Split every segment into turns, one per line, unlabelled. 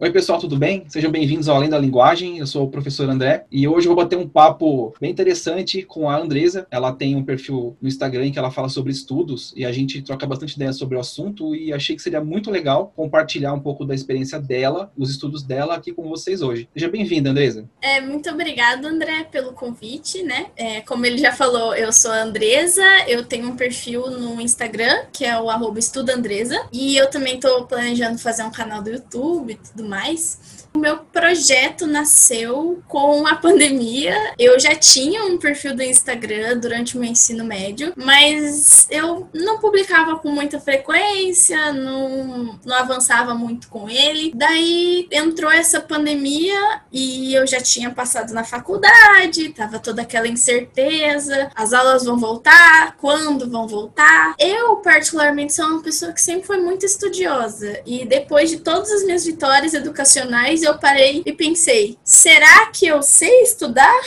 Oi, pessoal, tudo bem? Sejam bem-vindos ao Além da Linguagem. Eu sou o professor André e hoje eu vou bater um papo bem interessante com a Andresa. Ela tem um perfil no Instagram em que ela fala sobre estudos e a gente troca bastante ideias sobre o assunto e achei que seria muito legal compartilhar um pouco da experiência dela, os estudos dela aqui com vocês hoje. Seja bem-vinda, Andresa.
É, muito obrigada, André, pelo convite, né? É, como ele já falou, eu sou a Andresa, eu tenho um perfil no Instagram, que é o arroba e eu também estou planejando fazer um canal do YouTube e tudo mais. O meu projeto nasceu com a pandemia. Eu já tinha um perfil do Instagram durante o meu ensino médio, mas eu não publicava com muita frequência, não, não avançava muito com ele. Daí entrou essa pandemia e eu já tinha passado na faculdade, tava toda aquela incerteza: as aulas vão voltar, quando vão voltar. Eu, particularmente, sou uma pessoa que sempre foi muito estudiosa e depois de todas as minhas vitórias educacionais, eu parei e pensei: será que eu sei estudar?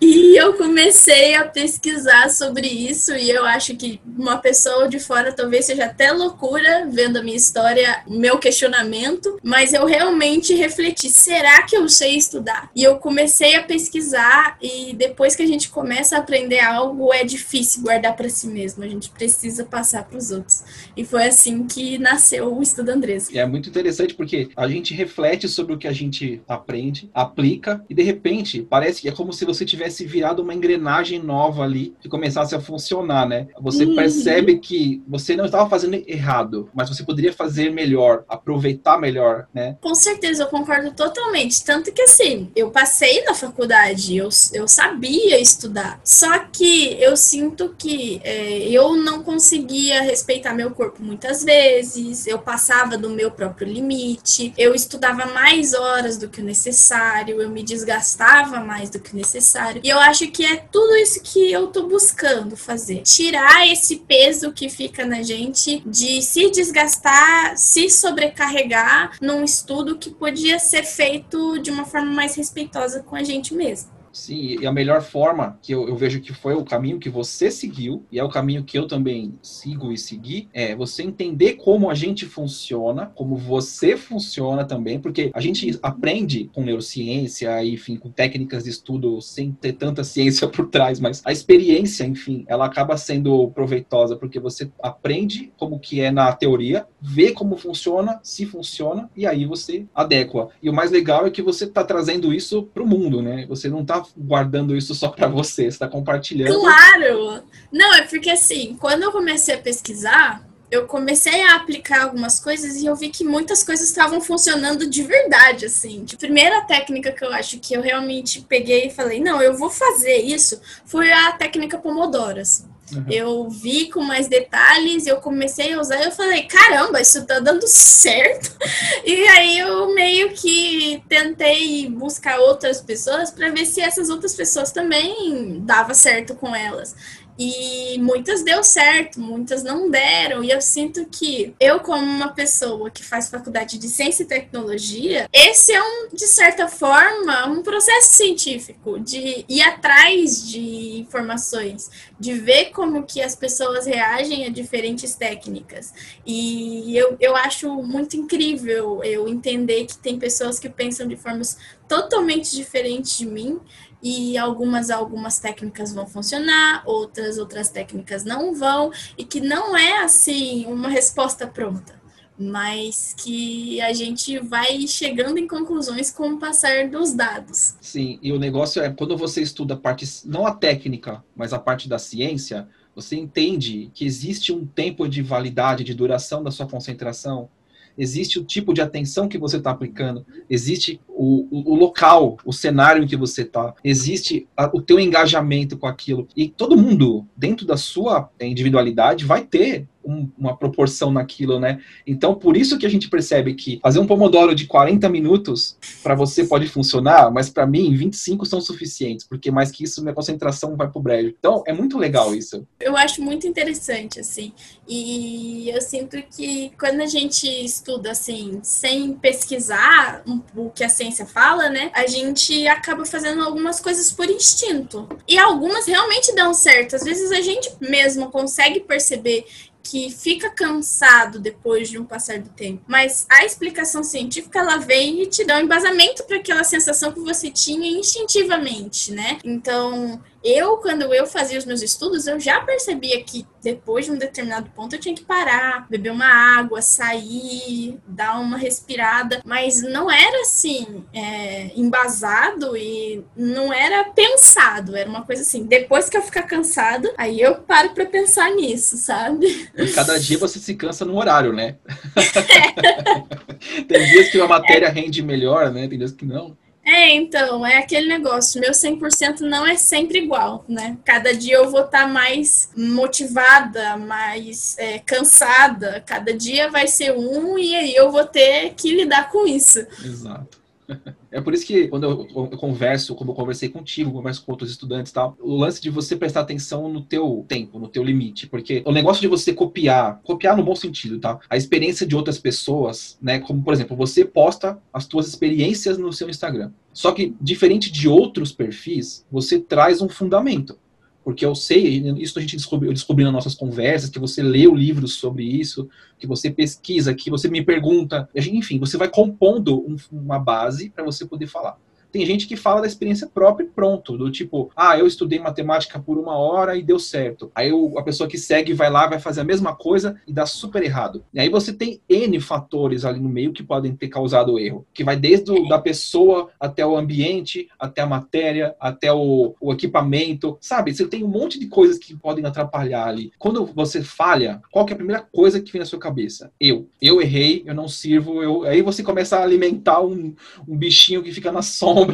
E eu comecei a pesquisar sobre isso, e eu acho que uma pessoa de fora talvez seja até loucura vendo a minha história, meu questionamento, mas eu realmente refleti: será que eu sei estudar? E eu comecei a pesquisar, e depois que a gente começa a aprender algo, é difícil guardar para si mesmo, a gente precisa passar para os outros. E foi assim que nasceu o Estudo Andresa.
É muito interessante porque a gente reflete sobre o que a gente aprende, aplica, e de repente parece que é como se você tivesse tivesse virado uma engrenagem nova ali que começasse a funcionar, né? Você uhum. percebe que você não estava fazendo errado, mas você poderia fazer melhor, aproveitar melhor, né?
Com certeza, eu concordo totalmente. Tanto que assim, eu passei na faculdade, eu, eu sabia estudar. Só que eu sinto que é, eu não conseguia respeitar meu corpo muitas vezes, eu passava do meu próprio limite, eu estudava mais horas do que o necessário, eu me desgastava mais do que o necessário. E eu acho que é tudo isso que eu tô buscando fazer. Tirar esse peso que fica na gente de se desgastar, se sobrecarregar num estudo que podia ser feito de uma forma mais respeitosa com a gente mesmo.
Sim, e a melhor forma que eu, eu, vejo que foi o caminho que você seguiu, e é o caminho que eu também sigo e segui, é você entender como a gente funciona, como você funciona também, porque a gente aprende com neurociência, enfim, com técnicas de estudo sem ter tanta ciência por trás, mas a experiência, enfim, ela acaba sendo proveitosa, porque você aprende como que é na teoria, vê como funciona, se funciona, e aí você adequa. E o mais legal é que você está trazendo isso para o mundo, né? Você não está guardando isso só para você, você está compartilhando.
Claro! Não, é porque assim, quando eu comecei a pesquisar, eu comecei a aplicar algumas coisas e eu vi que muitas coisas estavam funcionando de verdade, assim. A primeira técnica que eu acho que eu realmente peguei e falei, não, eu vou fazer isso, foi a técnica Pomodoro, assim. Uhum. Eu vi com mais detalhes, eu comecei a usar eu falei, caramba, isso tá dando certo. E aí eu meio que tentei buscar outras pessoas para ver se essas outras pessoas também dava certo com elas. E muitas deu certo, muitas não deram. E eu sinto que eu, como uma pessoa que faz faculdade de ciência e tecnologia, esse é um, de certa forma, um processo científico de ir atrás de informações, de ver como que as pessoas reagem a diferentes técnicas. E eu, eu acho muito incrível eu entender que tem pessoas que pensam de formas totalmente diferentes de mim e algumas algumas técnicas vão funcionar, outras outras técnicas não vão e que não é assim uma resposta pronta, mas que a gente vai chegando em conclusões com o passar dos dados.
Sim, e o negócio é quando você estuda a parte não a técnica, mas a parte da ciência, você entende que existe um tempo de validade, de duração da sua concentração, existe o tipo de atenção que você está aplicando, existe o, o, o, local, o cenário em que você está, existe a, o teu engajamento com aquilo. E todo mundo, dentro da sua individualidade, vai ter um, uma proporção naquilo, né? Então, por isso que a gente percebe que fazer um pomodoro de 40 minutos para você pode funcionar, mas para mim 25 são suficientes, porque mais que isso minha concentração vai pro brejo. Então, é muito legal isso.
Eu acho muito interessante assim. E eu sinto que quando a gente estuda assim, sem pesquisar o que a ciência fala, né? A gente acaba fazendo algumas coisas por instinto. E algumas realmente dão certo. Às vezes a gente mesmo consegue perceber que fica cansado depois de um passar do tempo. Mas a explicação científica ela vem e te dá um embasamento para aquela sensação que você tinha instintivamente, né? Então, eu, quando eu fazia os meus estudos, eu já percebia que depois de um determinado ponto eu tinha que parar, beber uma água, sair, dar uma respirada, mas não era assim, é, embasado e não era pensado, era uma coisa assim, depois que eu ficar cansado, aí eu paro para pensar nisso, sabe?
E cada dia você se cansa no horário, né? É. Tem dias que a matéria é. rende melhor, né? Tem dias que não.
É, então, é aquele negócio. Meu 100% não é sempre igual, né? Cada dia eu vou estar tá mais motivada, mais é, cansada. Cada dia vai ser um e aí eu vou ter que lidar com isso.
Exato. É por isso que quando eu, eu, converso, como eu conversei contigo, converso com outros estudantes e tal, o lance de você prestar atenção no teu tempo, no teu limite, porque o negócio de você copiar, copiar no bom sentido, tá? A experiência de outras pessoas, né? Como por exemplo, você posta as tuas experiências no seu Instagram. Só que diferente de outros perfis, você traz um fundamento porque eu sei, isso a gente descobriu, descobri nas nossas conversas, que você leu livros sobre isso, que você pesquisa, que você me pergunta, enfim, você vai compondo um, uma base para você poder falar. Tem gente que fala da experiência própria e pronto, do tipo, ah, eu estudei matemática por uma hora e deu certo. Aí a pessoa que segue vai lá, vai fazer a mesma coisa e dá super errado. E aí você tem N fatores ali no meio que podem ter causado o erro, que vai desde o, da pessoa até o ambiente, até a matéria, até o, o equipamento, sabe? Você tem um monte de coisas que podem atrapalhar ali. Quando você falha, qual é a primeira coisa que vem na sua cabeça? Eu. Eu errei, eu não sirvo, eu... aí você começa a alimentar um, um bichinho que fica na sombra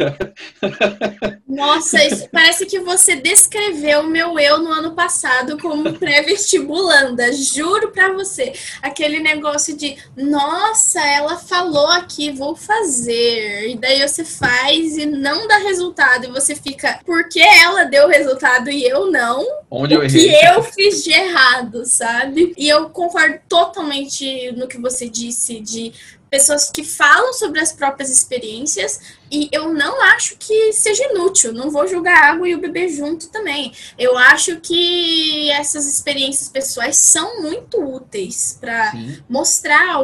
Nossa, isso, parece que você descreveu o meu eu no ano passado como pré-vestibulanda. Juro pra você. Aquele negócio de, nossa, ela falou aqui, vou fazer. E daí você faz e não dá resultado. E você fica, por que ela deu resultado e eu não?
Onde eu
errei? que eu fiz de errado, sabe? E eu concordo totalmente no que você disse de pessoas que falam sobre as próprias experiências e eu não acho que seja inútil. Não vou julgar a água e o bebê junto também. Eu acho que essas experiências pessoais são muito úteis para mostrar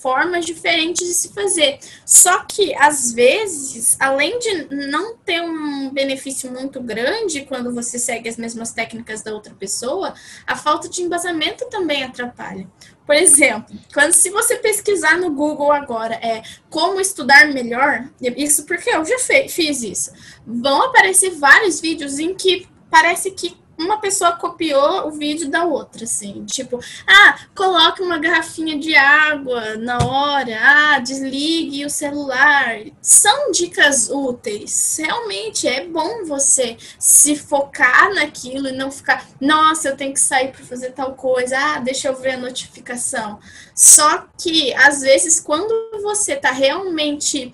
formas diferentes de se fazer. Só que às vezes, além de não ter um benefício muito grande quando você segue as mesmas técnicas da outra pessoa, a falta de embasamento também atrapalha. Por exemplo, quando se você pesquisar no Google agora é como estudar melhor, isso porque eu já fiz isso, vão aparecer vários vídeos em que parece que uma pessoa copiou o vídeo da outra, assim, tipo, ah, coloque uma garrafinha de água na hora, ah, desligue o celular. São dicas úteis. Realmente é bom você se focar naquilo e não ficar, nossa, eu tenho que sair para fazer tal coisa, ah, deixa eu ver a notificação. Só que, às vezes, quando você está realmente,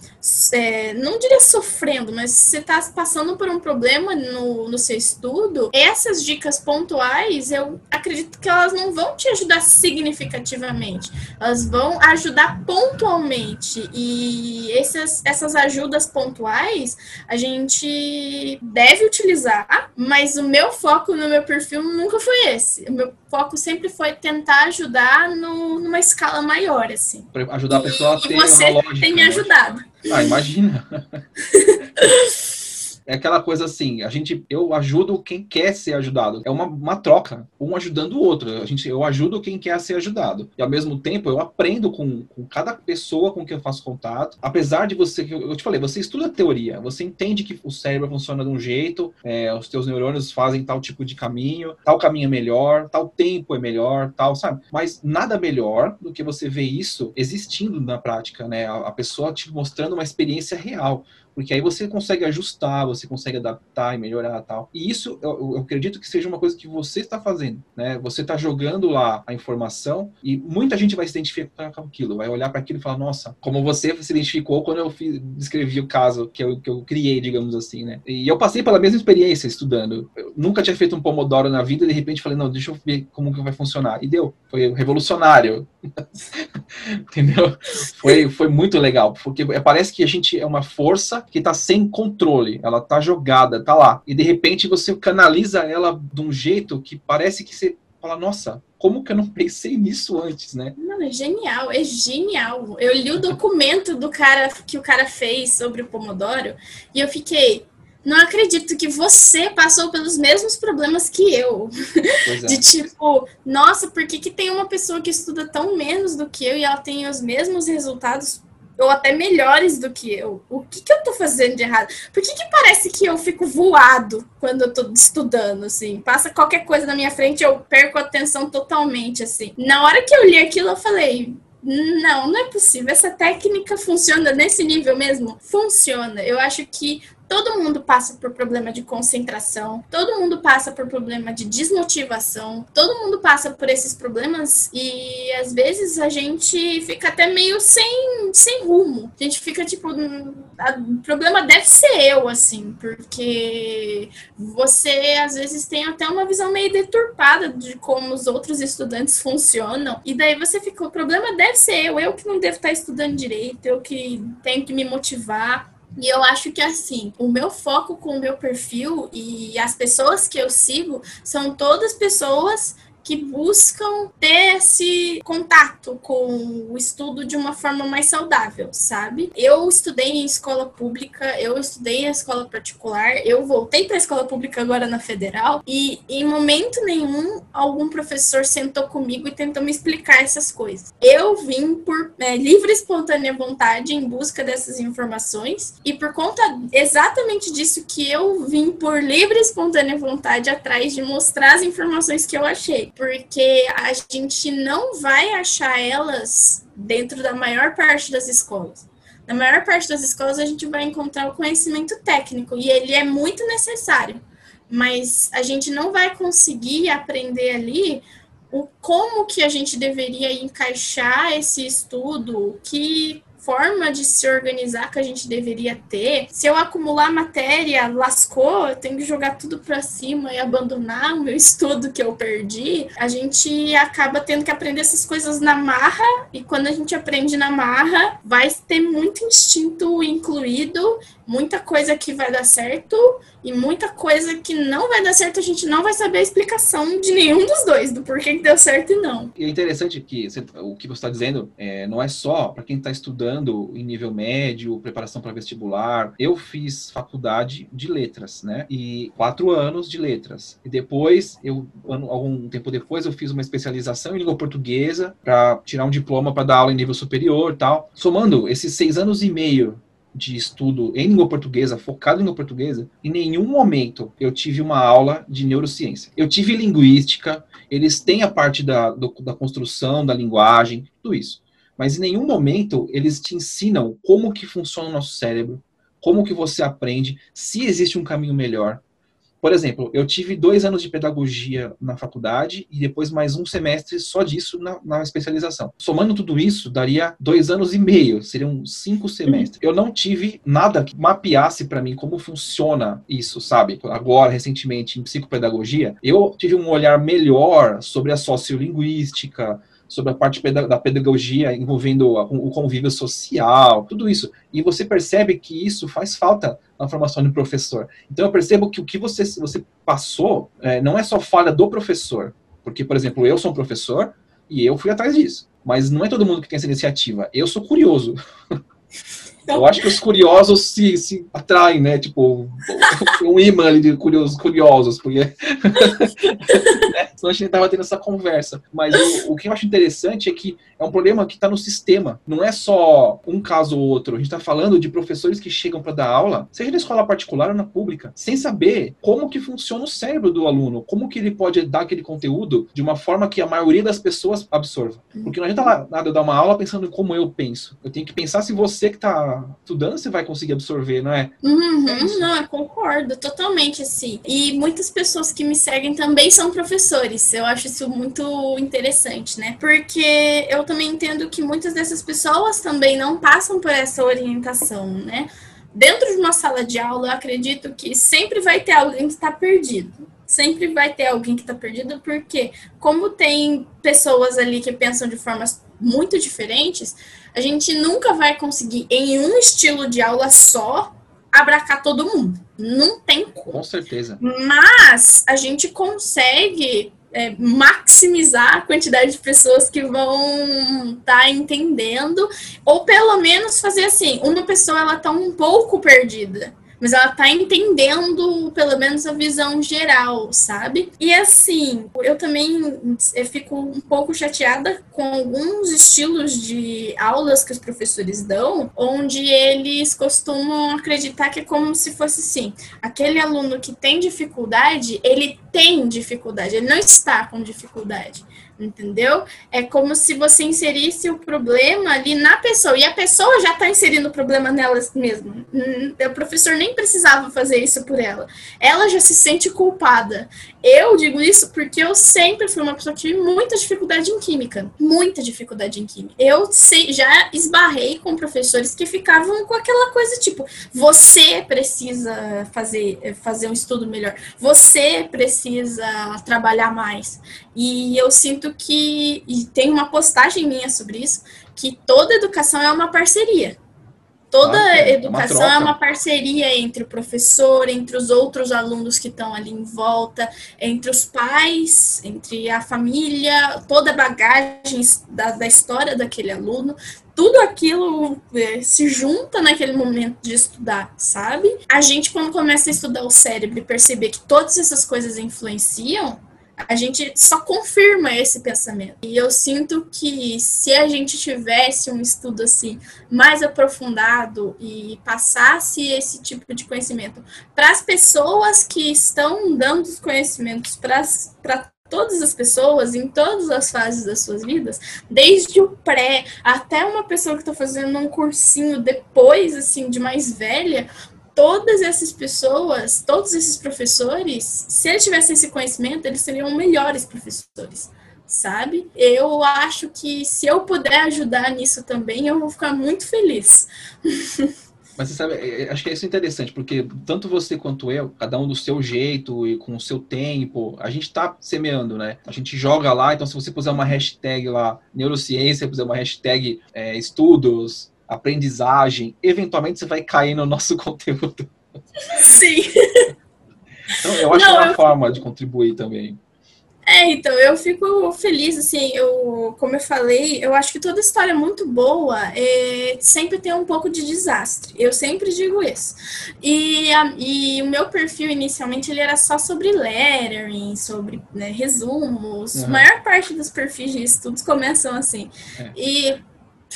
é, não diria sofrendo, mas você está passando por um problema no, no seu estudo, essas dicas pontuais, eu acredito que elas não vão te ajudar significativamente. Elas vão ajudar pontualmente. E essas, essas ajudas pontuais a gente deve utilizar, mas o meu foco no meu perfil nunca foi esse. O meu foco sempre foi tentar ajudar no, numa escala maior, assim.
Pra ajudar a pessoa a ter e
você uma lógica, tem me ajudado.
Ah, imagina. é aquela coisa assim, a gente, eu ajudo quem quer ser ajudado. É uma, uma troca, um ajudando o outro. A gente, eu ajudo quem quer ser ajudado. E ao mesmo tempo eu aprendo com, com cada pessoa com quem eu faço contato. Apesar de você, eu te falei, você estuda teoria, você entende que o cérebro funciona de um jeito, é, os teus neurônios fazem tal tipo de caminho, tal caminho é melhor, tal tempo é melhor, tal, sabe? Mas nada melhor do que você ver isso existindo na prática, né? A, a pessoa te mostrando uma experiência real porque aí você consegue ajustar, você consegue adaptar e melhorar tal. E isso eu, eu acredito que seja uma coisa que você está fazendo, né? Você está jogando lá a informação e muita gente vai se identificar com aquilo, vai olhar para aquilo e falar, nossa, como você se identificou quando eu fiz, descrevi o caso que eu, que eu criei, digamos assim, né? E eu passei pela mesma experiência estudando. Eu nunca tinha feito um pomodoro na vida e de repente falei, não, deixa eu ver como que vai funcionar. E deu. Foi revolucionário. Entendeu? Foi, foi muito legal, porque parece que a gente é uma força que está sem controle, ela está jogada, está lá. E de repente você canaliza ela de um jeito que parece que você fala, nossa, como que eu não pensei nisso antes, né?
Não, é genial, é genial. Eu li o documento do cara que o cara fez sobre o Pomodoro e eu fiquei, não acredito que você passou pelos mesmos problemas que eu. É. De tipo, nossa, por que, que tem uma pessoa que estuda tão menos do que eu e ela tem os mesmos resultados ou até melhores do que eu. O que, que eu tô fazendo de errado? Por que, que parece que eu fico voado quando eu tô estudando, assim? Passa qualquer coisa na minha frente, eu perco a atenção totalmente, assim. Na hora que eu li aquilo, eu falei. Não, não é possível. Essa técnica funciona nesse nível mesmo? Funciona. Eu acho que Todo mundo passa por problema de concentração, todo mundo passa por problema de desmotivação, todo mundo passa por esses problemas e às vezes a gente fica até meio sem, sem rumo. A gente fica tipo, o problema deve ser eu, assim, porque você às vezes tem até uma visão meio deturpada de como os outros estudantes funcionam, e daí você fica, o problema deve ser eu, eu que não devo estar estudando direito, eu que tenho que me motivar. E eu acho que assim, o meu foco com o meu perfil e as pessoas que eu sigo são todas pessoas que buscam ter esse contato com o estudo de uma forma mais saudável, sabe? Eu estudei em escola pública, eu estudei em escola particular, eu voltei para a escola pública agora na federal e em momento nenhum algum professor sentou comigo e tentou me explicar essas coisas. Eu vim por é, livre e espontânea vontade em busca dessas informações e por conta exatamente disso que eu vim por livre e espontânea vontade atrás de mostrar as informações que eu achei porque a gente não vai achar elas dentro da maior parte das escolas. Na maior parte das escolas a gente vai encontrar o conhecimento técnico e ele é muito necessário, mas a gente não vai conseguir aprender ali o como que a gente deveria encaixar esse estudo, que forma de se organizar que a gente deveria ter. Se eu acumular matéria, lascou, eu tenho que jogar tudo para cima e abandonar o meu estudo que eu perdi. A gente acaba tendo que aprender essas coisas na marra e quando a gente aprende na marra, vai ter muito instinto incluído, muita coisa que vai dar certo e muita coisa que não vai dar certo, a gente não vai saber a explicação de nenhum dos dois, do porquê que deu certo e não.
E é interessante que você, o que você está dizendo é, não é só para quem está estudando em nível médio, preparação para vestibular. Eu fiz faculdade de letras, né? E quatro anos de letras. E depois, eu, algum tempo depois, eu fiz uma especialização em língua portuguesa para tirar um diploma para dar aula em nível superior tal. Somando esses seis anos e meio de estudo em língua portuguesa, focado em língua portuguesa, em nenhum momento eu tive uma aula de neurociência. Eu tive linguística, eles têm a parte da, do, da construção da linguagem, tudo isso. Mas em nenhum momento eles te ensinam como que funciona o nosso cérebro, como que você aprende, se existe um caminho melhor, por exemplo, eu tive dois anos de pedagogia na faculdade e depois mais um semestre só disso na, na especialização. Somando tudo isso, daria dois anos e meio, seriam cinco semestres. Eu não tive nada que mapeasse para mim como funciona isso, sabe? Agora, recentemente, em psicopedagogia, eu tive um olhar melhor sobre a sociolinguística, sobre a parte da pedagogia envolvendo o convívio social, tudo isso. E você percebe que isso faz falta na formação do professor. Então eu percebo que o que você, você passou é, não é só falha do professor, porque, por exemplo, eu sou um professor e eu fui atrás disso. Mas não é todo mundo que tem essa iniciativa. Eu sou curioso. Então... Eu acho que os curiosos se, se atraem, né? Tipo, um imã ali de curiosos, curiosos, porque. né? Senão a gente tava tendo essa conversa. Mas o, o, que eu acho interessante é que é um problema que está no sistema. Não é só um caso ou outro. A gente está falando de professores que chegam para dar aula, seja na escola particular ou na pública, sem saber como que funciona o cérebro do aluno, como que ele pode dar aquele conteúdo de uma forma que a maioria das pessoas absorva. Porque não adianta nada dar uma aula pensando em como eu penso. Eu tenho que pensar se você que está estudando você vai conseguir absorver, não é?
Uhum, é não, eu concordo totalmente, assim. E muitas pessoas que me seguem também são professores. Eu acho isso muito interessante, né? Porque eu também entendo que muitas dessas pessoas também não passam por essa orientação, né? Dentro de uma sala de aula, eu acredito que sempre vai ter alguém que está perdido sempre vai ter alguém que está perdido, porque como tem pessoas ali que pensam de formas muito diferentes, a gente nunca vai conseguir, em um estilo de aula só, abracar todo mundo. Não tem
como. Com certeza.
Mas a gente consegue é, maximizar a quantidade de pessoas que vão estar tá entendendo, ou pelo menos fazer assim, uma pessoa ela tá um pouco perdida mas ela tá entendendo pelo menos a visão geral, sabe? E assim, eu também fico um pouco chateada com alguns estilos de aulas que os professores dão, onde eles costumam acreditar que é como se fosse assim, aquele aluno que tem dificuldade, ele tem dificuldade, ele não está com dificuldade entendeu? É como se você inserisse o problema ali na pessoa, e a pessoa já está inserindo o problema nela mesma. Hum, o professor nem precisava fazer isso por ela. Ela já se sente culpada. Eu digo isso porque eu sempre fui uma pessoa que tive muita dificuldade em química. Muita dificuldade em química. Eu sei, já esbarrei com professores que ficavam com aquela coisa tipo: você precisa fazer, fazer um estudo melhor, você precisa trabalhar mais. E eu sinto que, e tem uma postagem minha sobre isso, que toda educação é uma parceria. Toda ah, é educação uma é uma parceria entre o professor, entre os outros alunos que estão ali em volta, entre os pais, entre a família, toda a bagagem da, da história daquele aluno. Tudo aquilo é, se junta naquele momento de estudar, sabe? A gente, quando começa a estudar o cérebro e perceber que todas essas coisas influenciam, a gente só confirma esse pensamento. E eu sinto que se a gente tivesse um estudo assim mais aprofundado e passasse esse tipo de conhecimento para as pessoas que estão dando os conhecimentos para todas as pessoas, em todas as fases das suas vidas, desde o pré até uma pessoa que está fazendo um cursinho depois, assim, de mais velha, todas essas pessoas, todos esses professores, se eles tivessem esse conhecimento, eles seriam melhores professores, sabe? Eu acho que se eu puder ajudar nisso também, eu vou ficar muito feliz.
Mas você sabe, é, é, acho que é isso interessante, porque tanto você quanto eu, cada um do seu jeito e com o seu tempo, a gente está semeando, né? A gente joga lá, então se você puser uma hashtag lá, neurociência, puser uma hashtag é, estudos, aprendizagem, eventualmente você vai cair no nosso conteúdo.
Sim.
Então, eu acho Não, uma eu... forma de contribuir também.
É, então, eu fico feliz, assim, eu, como eu falei, eu acho que toda história muito boa é, sempre tem um pouco de desastre. Eu sempre digo isso. E, a, e o meu perfil, inicialmente, ele era só sobre lettering, sobre né, resumos. Uhum. A maior parte dos perfis de estudos começam assim. É. E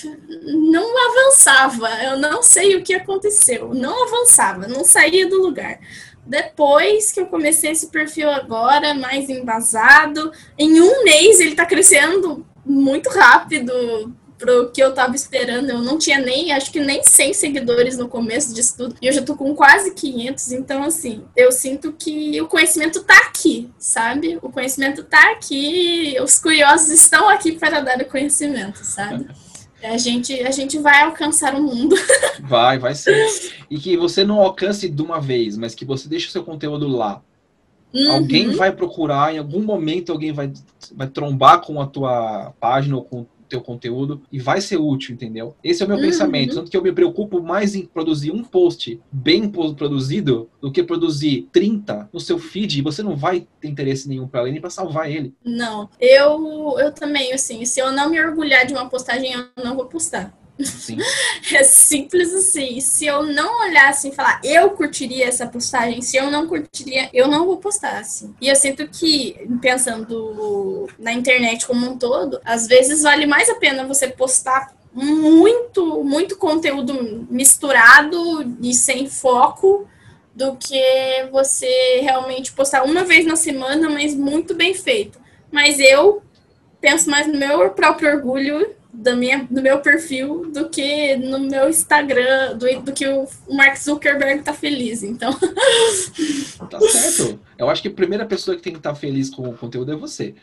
não avançava. Eu não sei o que aconteceu. Não avançava, não saía do lugar. Depois que eu comecei esse perfil agora, mais embasado, em um mês ele está crescendo muito rápido pro que eu tava esperando. Eu não tinha nem, acho que nem 100 seguidores no começo disso tudo. E eu já tô com quase 500. Então, assim, eu sinto que o conhecimento tá aqui, sabe? O conhecimento tá aqui. Os curiosos estão aqui para dar o conhecimento, sabe? A gente, a gente vai alcançar o mundo.
Vai, vai sim. E que você não alcance de uma vez, mas que você deixe o seu conteúdo lá. Uhum. Alguém vai procurar, em algum momento alguém vai, vai trombar com a tua página ou com teu conteúdo e vai ser útil, entendeu? Esse é o meu uhum. pensamento. Tanto que eu me preocupo mais em produzir um post bem produzido do que produzir 30 no seu feed e você não vai ter interesse nenhum para ler nem para salvar ele.
Não, eu, eu também, assim, se eu não me orgulhar de uma postagem, eu não vou postar. Sim. É simples assim. Se eu não olhar assim e falar, eu curtiria essa postagem, se eu não curtiria, eu não vou postar assim. E eu sinto que, pensando na internet como um todo, às vezes vale mais a pena você postar muito, muito conteúdo misturado e sem foco do que você realmente postar uma vez na semana, mas muito bem feito. Mas eu penso mais no meu próprio orgulho da minha, do meu perfil do que no meu Instagram, do, do que o Mark Zuckerberg tá feliz, então.
Tá certo. Eu acho que a primeira pessoa que tem que estar tá feliz com o conteúdo é você.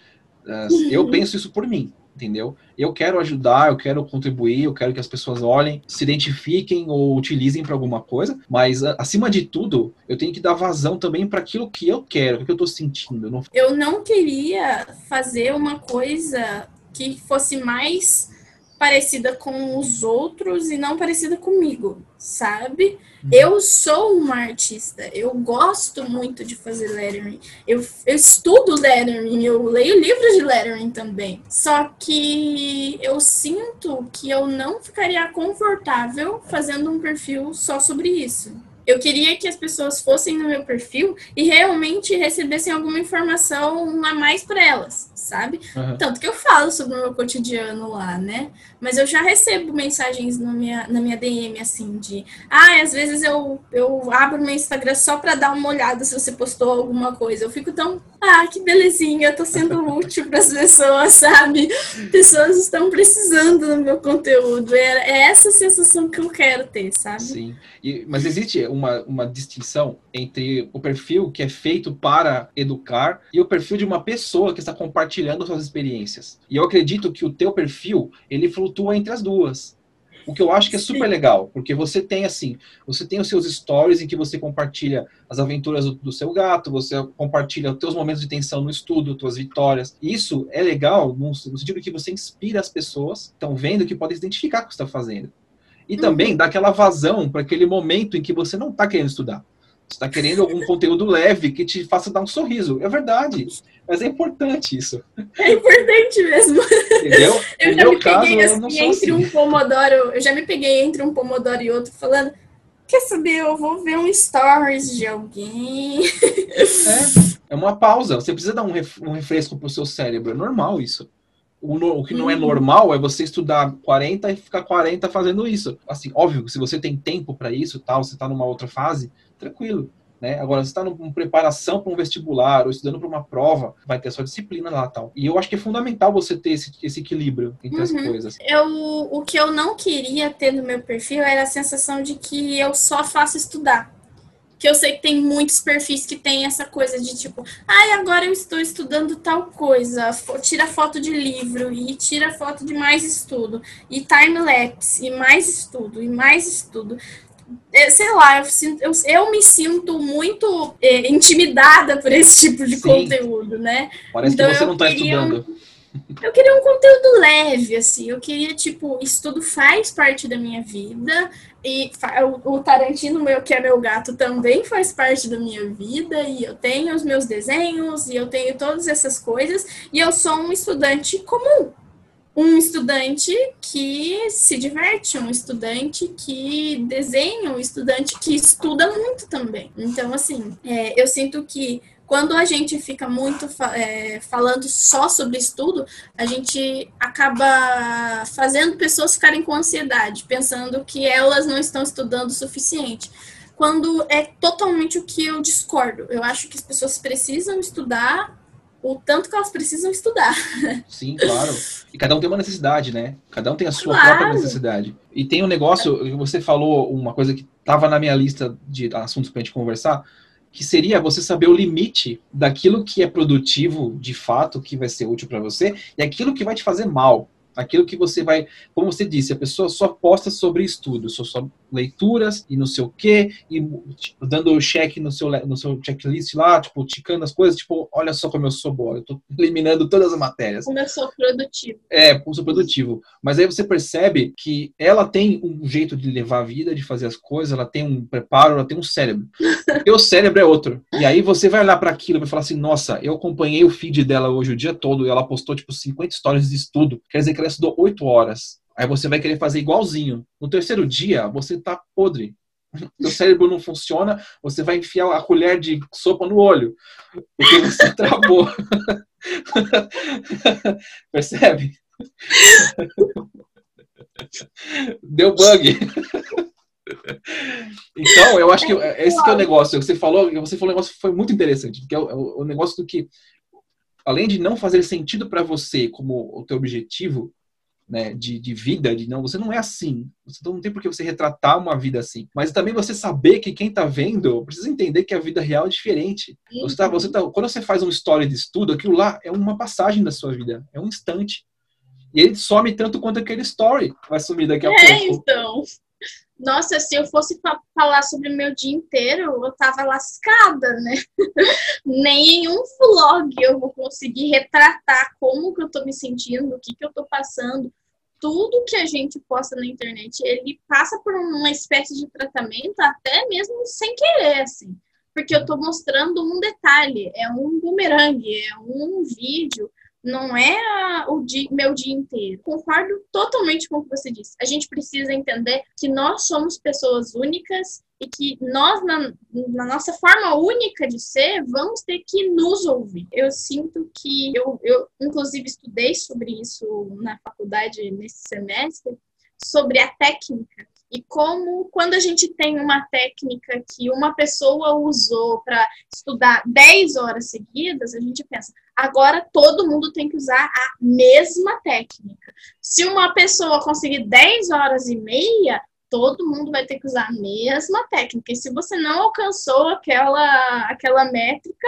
É, eu penso isso por mim, entendeu? Eu quero ajudar, eu quero contribuir, eu quero que as pessoas olhem, se identifiquem ou utilizem para alguma coisa, mas acima de tudo, eu tenho que dar vazão também para aquilo que eu quero, o que eu tô sentindo.
Não... Eu não queria fazer uma coisa que fosse mais parecida com os outros e não parecida comigo, sabe? Uhum. Eu sou uma artista, eu gosto muito de fazer lettering. Eu, eu estudo lettering, eu leio livros de lettering também. Só que eu sinto que eu não ficaria confortável fazendo um perfil só sobre isso. Eu queria que as pessoas fossem no meu perfil e realmente recebessem alguma informação a mais para elas, sabe? Uhum. Tanto que eu falo sobre o meu cotidiano lá, né? Mas eu já recebo mensagens no minha, na minha DM, assim, de... Ah, às vezes eu, eu abro meu Instagram só para dar uma olhada se você postou alguma coisa. Eu fico tão... Ah, que belezinha, eu tô sendo útil para as pessoas, sabe? Pessoas estão precisando do meu conteúdo. É, é essa sensação que eu quero ter, sabe?
Sim. E, mas existe uma, uma distinção entre o perfil que é feito para educar e o perfil de uma pessoa que está compartilhando suas experiências. E eu acredito que o teu perfil, ele flutua entre as duas. O que eu acho que é super legal, porque você tem assim, você tem os seus stories em que você compartilha as aventuras do, do seu gato, você compartilha os teus momentos de tensão no estudo, suas vitórias. Isso é legal no, no sentido que você inspira as pessoas, estão vendo que podem se identificar com o que está fazendo. E também uhum. dá aquela vazão para aquele momento em que você não está querendo estudar. Você está querendo algum conteúdo leve que te faça dar um sorriso. É verdade. Mas é importante isso.
É importante mesmo. Entendeu? Eu no já me caso, peguei assim, entre assim. um pomodoro. Eu já me peguei entre um pomodoro e outro falando. Quer saber? Eu vou ver um stories de alguém.
É, é uma pausa. Você precisa dar um, um refresco pro seu cérebro. É normal isso. O, o, que não é uhum. normal é você estudar 40 e ficar 40 fazendo isso. Assim, óbvio, se você tem tempo para isso, tal, você está numa outra fase, tranquilo. Né? Agora, você está em preparação para um vestibular ou estudando para uma prova, vai ter a sua disciplina lá tal. E eu acho que é fundamental você ter esse, esse equilíbrio entre uhum. as coisas.
Eu, o que eu não queria ter no meu perfil era a sensação de que eu só faço estudar que eu sei que tem muitos perfis que tem essa coisa de tipo, ai, agora eu estou estudando tal coisa, tira foto de livro e tira foto de mais estudo, e time-lapse, e mais estudo, e mais estudo. É, sei lá, eu, eu, eu me sinto muito é, intimidada por esse tipo de Sim. conteúdo, né?
Parece então, que você não está estudando.
Eu queria um conteúdo leve, assim. Eu queria, tipo, isso tudo faz parte da minha vida. E o Tarantino, meu, que é meu gato, também faz parte da minha vida. E eu tenho os meus desenhos, e eu tenho todas essas coisas. E eu sou um estudante comum. Um estudante que se diverte, um estudante que desenha, um estudante que estuda muito também. Então, assim, é, eu sinto que quando a gente fica muito é, falando só sobre estudo, a gente acaba fazendo pessoas ficarem com ansiedade, pensando que elas não estão estudando o suficiente. Quando é totalmente o que eu discordo. Eu acho que as pessoas precisam estudar o tanto que elas precisam estudar.
Sim, claro. E cada um tem uma necessidade, né? Cada um tem a sua claro. própria necessidade. E tem um negócio, você falou uma coisa que estava na minha lista de assuntos para a gente conversar, que seria você saber o limite daquilo que é produtivo de fato, que vai ser útil para você, e aquilo que vai te fazer mal. Aquilo que você vai, como você disse, a pessoa só posta sobre estudo, só, só leituras e não sei o quê, e tipo, dando check no seu, no seu checklist lá, tipo, ticando as coisas, tipo, olha só como eu sou boa, eu tô eliminando todas as matérias.
Como eu sou produtivo.
É, como eu sou produtivo. Mas aí você percebe que ela tem um jeito de levar a vida, de fazer as coisas, ela tem um preparo, ela tem um cérebro. o teu cérebro é outro. E aí você vai olhar para aquilo e vai falar assim, nossa, eu acompanhei o feed dela hoje o dia todo e ela postou, tipo, 50 histórias de estudo. Quer dizer que ela estudou 8 horas. Aí você vai querer fazer igualzinho. No terceiro dia, você tá podre. Seu cérebro não funciona, você vai enfiar a colher de sopa no olho. Porque você travou. Percebe? Deu bug. Então, eu acho que esse que é o negócio. Você falou, você falou um negócio que foi muito interessante, que é o, o negócio do que, além de não fazer sentido para você como o teu objetivo, né, de, de vida, de não, você não é assim. Você não tem por que você retratar uma vida assim. Mas também você saber que quem está vendo precisa entender que a vida real é diferente. Você tá, você tá, quando você faz uma história de estudo, aquilo lá é uma passagem da sua vida, é um instante. E ele some tanto quanto aquele story vai sumir daqui a é, pouco.
É, então. Nossa, se eu fosse falar sobre o meu dia inteiro, eu tava lascada, né? Nem em um vlog eu vou conseguir retratar como que eu tô me sentindo, o que que eu tô passando, tudo que a gente posta na internet, ele passa por uma espécie de tratamento, até mesmo sem querer, assim. Porque eu tô mostrando um detalhe, é um bumerangue, é um vídeo, não é o dia, meu dia inteiro. Concordo totalmente com o que você disse. A gente precisa entender que nós somos pessoas únicas e que nós, na, na, nossa forma única de ser, vamos ter que nos ouvir. Eu sinto que eu, eu, inclusive, estudei sobre isso na faculdade nesse semestre, sobre a técnica e como, quando a gente tem uma técnica que uma pessoa usou para estudar 10 horas seguidas, a gente pensa, agora todo mundo tem que usar a mesma técnica. Se uma pessoa conseguir 10 horas e meia, todo mundo vai ter que usar a mesma técnica. E se você não alcançou aquela, aquela métrica,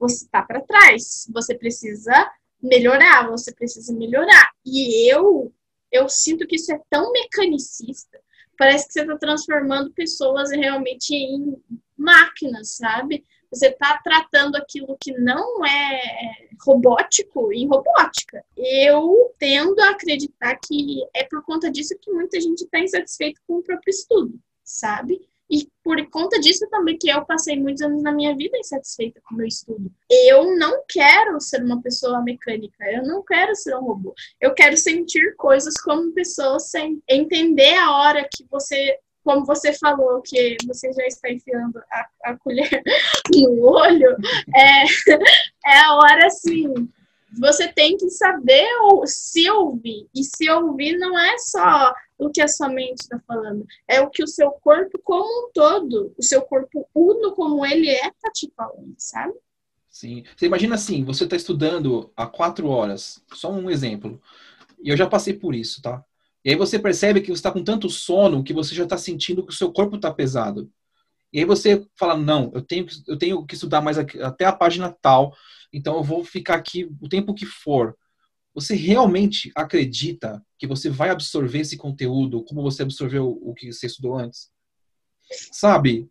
você está para trás. Você precisa melhorar, você precisa melhorar. E eu eu sinto que isso é tão mecanicista parece que você está transformando pessoas realmente em máquinas, sabe? Você está tratando aquilo que não é robótico em robótica. Eu tendo a acreditar que é por conta disso que muita gente está insatisfeito com o próprio estudo, sabe? Por conta disso também que eu passei muitos anos na minha vida insatisfeita com o meu estudo. Eu não quero ser uma pessoa mecânica, eu não quero ser um robô. Eu quero sentir coisas como pessoa sem entender a hora que você, como você falou, que você já está enfiando a, a colher no olho, é, é a hora assim você tem que saber se ouvir. E se ouvir não é só o que a sua mente está falando, é o que o seu corpo como um todo, o seu corpo uno como ele é, está te falando, sabe?
Sim. Você imagina assim, você está estudando há quatro horas, só um exemplo, e eu já passei por isso, tá? E aí você percebe que você está com tanto sono que você já está sentindo que o seu corpo está pesado. E aí você fala, não, eu tenho, eu tenho que estudar mais aqui, até a página tal, então eu vou ficar aqui o tempo que for. Você realmente acredita que você vai absorver esse conteúdo como você absorveu o que você estudou antes? Sabe?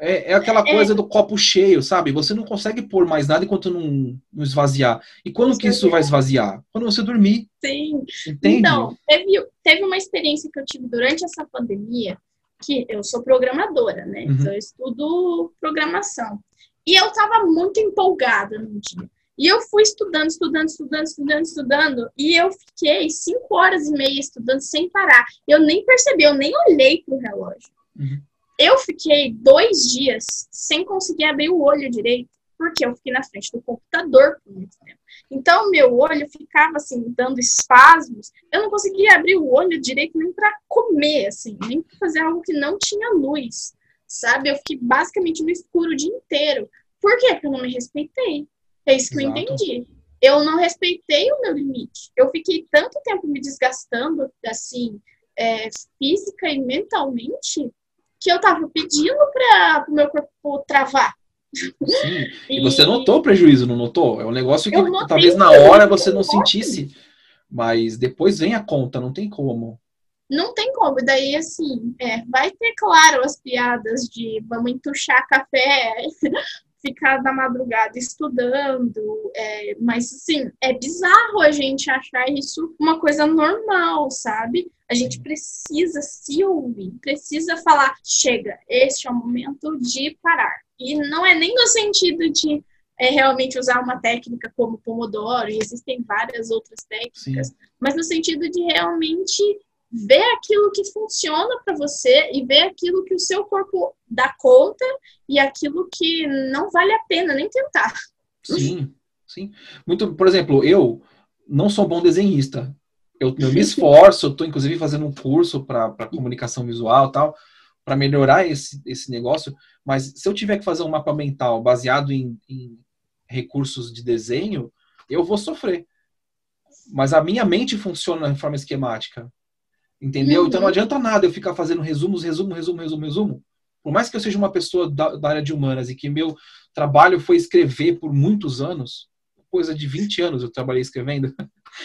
É, é aquela é. coisa é. do copo cheio, sabe? Você não consegue pôr mais nada enquanto não, não esvaziar. E quando que isso vai esvaziar? Quando você dormir.
Sim. Entende? Então, teve, teve uma experiência que eu tive durante essa pandemia, que eu sou programadora, né? Uhum. Então eu estudo programação. E eu estava muito empolgada no dia. E eu fui estudando, estudando, estudando, estudando, estudando, e eu fiquei cinco horas e meia estudando sem parar. Eu nem percebi, eu nem olhei pro relógio. Uhum. Eu fiquei dois dias sem conseguir abrir o olho direito, porque eu fiquei na frente do computador por muito tempo. Então, meu olho ficava assim, dando espasmos. Eu não conseguia abrir o olho direito nem para comer, assim, nem para fazer algo que não tinha luz sabe? Eu fiquei basicamente no escuro o dia inteiro. Por quê? Porque eu não me respeitei. É isso que Exato. eu entendi. Eu não respeitei o meu limite. Eu fiquei tanto tempo me desgastando, assim, é, física e mentalmente, que eu tava pedindo para o meu corpo travar.
Sim. E, e, você notou o prejuízo, não notou? É um negócio que talvez na hora você não sentisse, mas depois vem a conta, não tem como.
Não tem como. Daí, assim, é, vai ter, claro, as piadas de vamos entuchar café, ficar na madrugada estudando. É, mas, assim, é bizarro a gente achar isso uma coisa normal, sabe? A gente precisa se ouvir, precisa falar: chega, este é o momento de parar. E não é nem no sentido de é realmente usar uma técnica como Pomodoro, e existem várias outras técnicas, Sim. mas no sentido de realmente ver aquilo que funciona para você e ver aquilo que o seu corpo dá conta e aquilo que não vale a pena nem tentar.
Sim, sim. Muito, por exemplo, eu não sou bom desenhista. Eu, eu me esforço, eu estou inclusive fazendo um curso para comunicação visual tal, para melhorar esse, esse negócio. Mas se eu tiver que fazer um mapa mental baseado em, em recursos de desenho, eu vou sofrer. Mas a minha mente funciona de forma esquemática. Entendeu? Uhum. Então não adianta nada eu ficar fazendo resumos, resumo, resumo, resumo, resumo. Por mais que eu seja uma pessoa da, da, área de humanas e que meu trabalho foi escrever por muitos anos, coisa de 20 anos eu trabalhei escrevendo.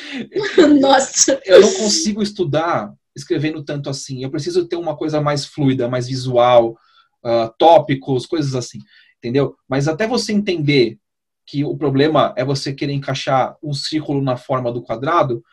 Nossa!
eu não consigo estudar escrevendo tanto assim. Eu preciso ter uma coisa mais fluida, mais visual, uh, tópicos, coisas assim. Entendeu? Mas até você entender que o problema é você querer encaixar um círculo na forma do quadrado,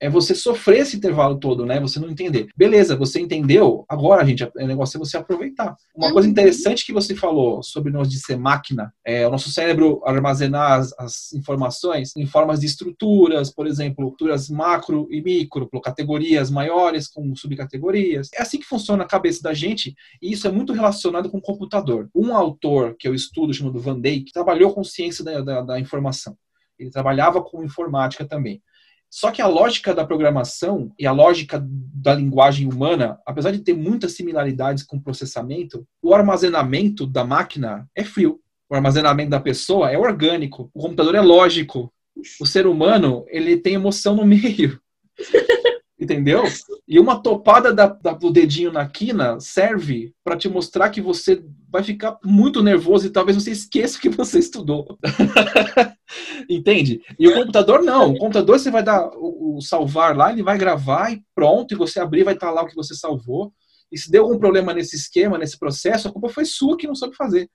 é você sofrer esse intervalo todo, né? Você não entender. Beleza, você entendeu, agora, gente, o negócio é você aproveitar. Uma uhum. coisa interessante que você falou sobre nós de ser máquina, é o nosso cérebro armazenar as, as informações em formas de estruturas, por exemplo, estruturas macro e micro, categorias maiores com subcategorias. É assim que funciona a cabeça da gente e isso é muito relacionado com o computador. Um autor que eu estudo, chamado Van Dijk, trabalhou com ciência da, da, da informação. Ele trabalhava com informática também. Só que a lógica da programação e a lógica da linguagem humana, apesar de ter muitas similaridades com o processamento, o armazenamento da máquina é frio. O armazenamento da pessoa é orgânico. O computador é lógico. O ser humano, ele tem emoção no meio. Entendeu? E uma topada da, da, do dedinho na quina serve para te mostrar que você vai ficar muito nervoso e talvez você esqueça o que você estudou. Entende? E o computador não. O computador você vai dar o, o, salvar lá, ele vai gravar e pronto, e você abrir vai estar lá o que você salvou. E se deu algum problema nesse esquema, nesse processo, a culpa foi sua que não soube fazer.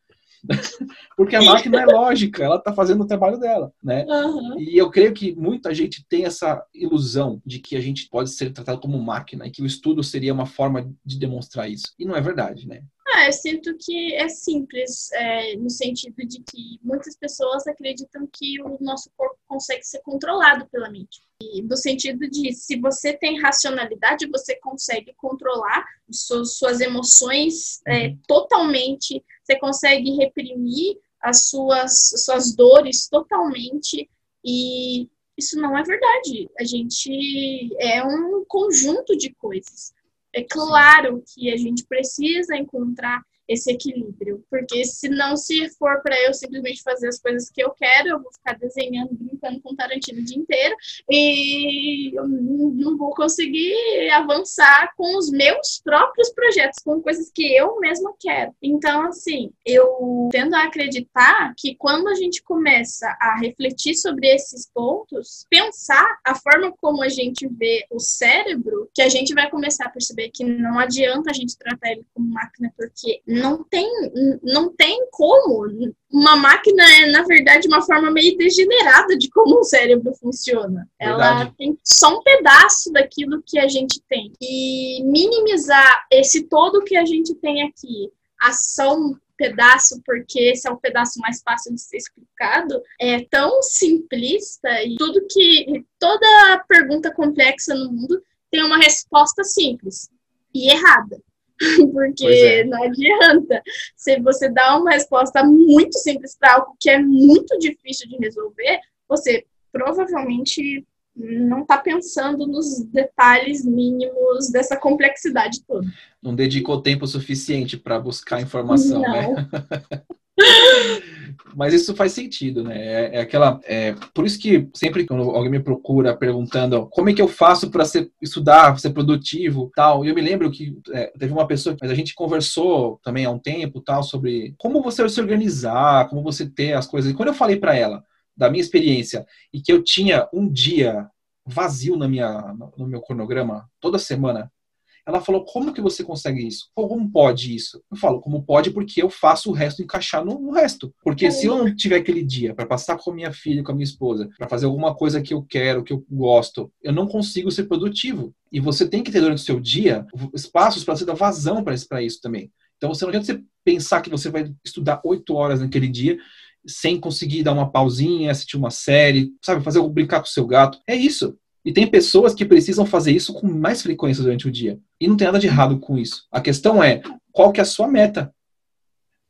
Porque a máquina é lógica, ela está fazendo o trabalho dela, né? Uhum. E eu creio que muita gente tem essa ilusão de que a gente pode ser tratado como máquina e que o estudo seria uma forma de demonstrar isso. E não é verdade, né?
Ah, eu sinto que é simples, é, no sentido de que muitas pessoas acreditam que o nosso corpo consegue ser controlado pela mente. E no sentido de, se você tem racionalidade, você consegue controlar suas, suas emoções é, uhum. totalmente você consegue reprimir as suas, suas dores totalmente e isso não é verdade. A gente é um conjunto de coisas. É claro que a gente precisa encontrar esse equilíbrio. Porque se não se for para eu simplesmente fazer as coisas que eu quero, eu vou ficar desenhando, brincando com Tarantino o dia inteiro e eu não vou conseguir avançar com os meus próprios projetos, com coisas que eu mesma quero. Então, assim, eu tendo a acreditar que quando a gente começa a refletir sobre esses pontos, pensar a forma como a gente vê o cérebro, que a gente vai começar a perceber que não adianta a gente tratar ele como máquina porque não tem, não tem como. Uma máquina é, na verdade, uma forma meio degenerada de como um cérebro funciona. Verdade. Ela tem só um pedaço daquilo que a gente tem. E minimizar esse todo que a gente tem aqui, ação pedaço, porque esse é o pedaço mais fácil de ser explicado, é tão simplista e tudo que toda pergunta complexa no mundo tem uma resposta simples e errada. porque é. não adianta. Se você dá uma resposta muito simples para algo que é muito difícil de resolver, você provavelmente não está pensando nos detalhes mínimos dessa complexidade toda.
Não dedicou tempo suficiente para buscar informação, né? não. né? Mas isso faz sentido, né? É, é aquela. É, por isso que sempre quando alguém me procura perguntando como é que eu faço para estudar, ser produtivo, tal, e eu me lembro que é, teve uma pessoa, mas a gente conversou também há um tempo, tal, sobre como você se organizar, como você ter as coisas. E quando eu falei para ela da minha experiência e que eu tinha um dia vazio na minha, no meu cronograma toda semana ela falou: como que você consegue isso? Como pode isso? Eu falo: como pode porque eu faço o resto encaixar no, resto. Porque se eu não tiver aquele dia para passar com a minha filha, com a minha esposa, para fazer alguma coisa que eu quero, que eu gosto, eu não consigo ser produtivo. E você tem que ter durante o seu dia espaços para você dar vazão para isso também. Então você não adianta você pensar que você vai estudar oito horas naquele dia sem conseguir dar uma pausinha, assistir uma série, sabe, fazer brincar com o seu gato. É isso. E tem pessoas que precisam fazer isso com mais frequência durante o dia. E não tem nada de errado com isso. A questão é, qual que é a sua meta?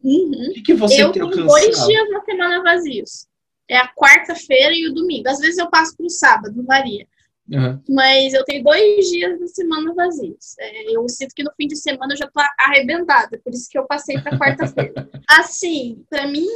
Uhum. O que, que você eu tem alcançado? dois dias na semana vazios. É a quarta-feira e o domingo. Às vezes eu passo para o sábado, varia. Uhum. Mas eu tenho dois dias da semana vazios. É, eu sinto que no fim de semana eu já tô arrebentada, por isso que eu passei para quarta-feira. assim, para mim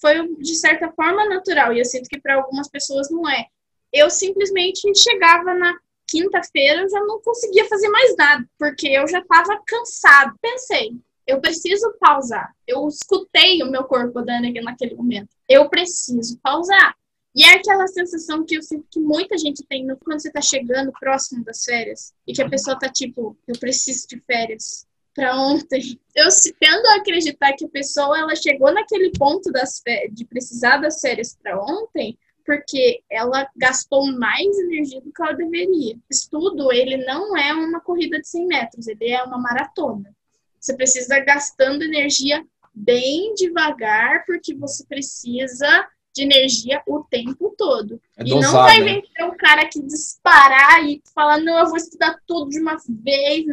foi de certa forma natural e eu sinto que para algumas pessoas não é eu simplesmente chegava na quinta-feira, eu já não conseguia fazer mais nada, porque eu já estava cansado. Pensei, eu preciso pausar. Eu escutei o meu corpo dando naquele momento. Eu preciso pausar. E é aquela sensação que eu sinto que muita gente tem quando você está chegando próximo das férias e que a pessoa está tipo, eu preciso de férias para ontem. Eu tendo a acreditar que a pessoa ela chegou naquele ponto das de precisar das férias para ontem, porque ela gastou mais energia do que ela deveria. Estudo, ele não é uma corrida de 100 metros, ele é uma maratona. Você precisa gastando energia bem devagar, porque você precisa de energia o tempo todo. É e não vai né? ter um cara que disparar e falar, não, eu vou estudar tudo de uma vez.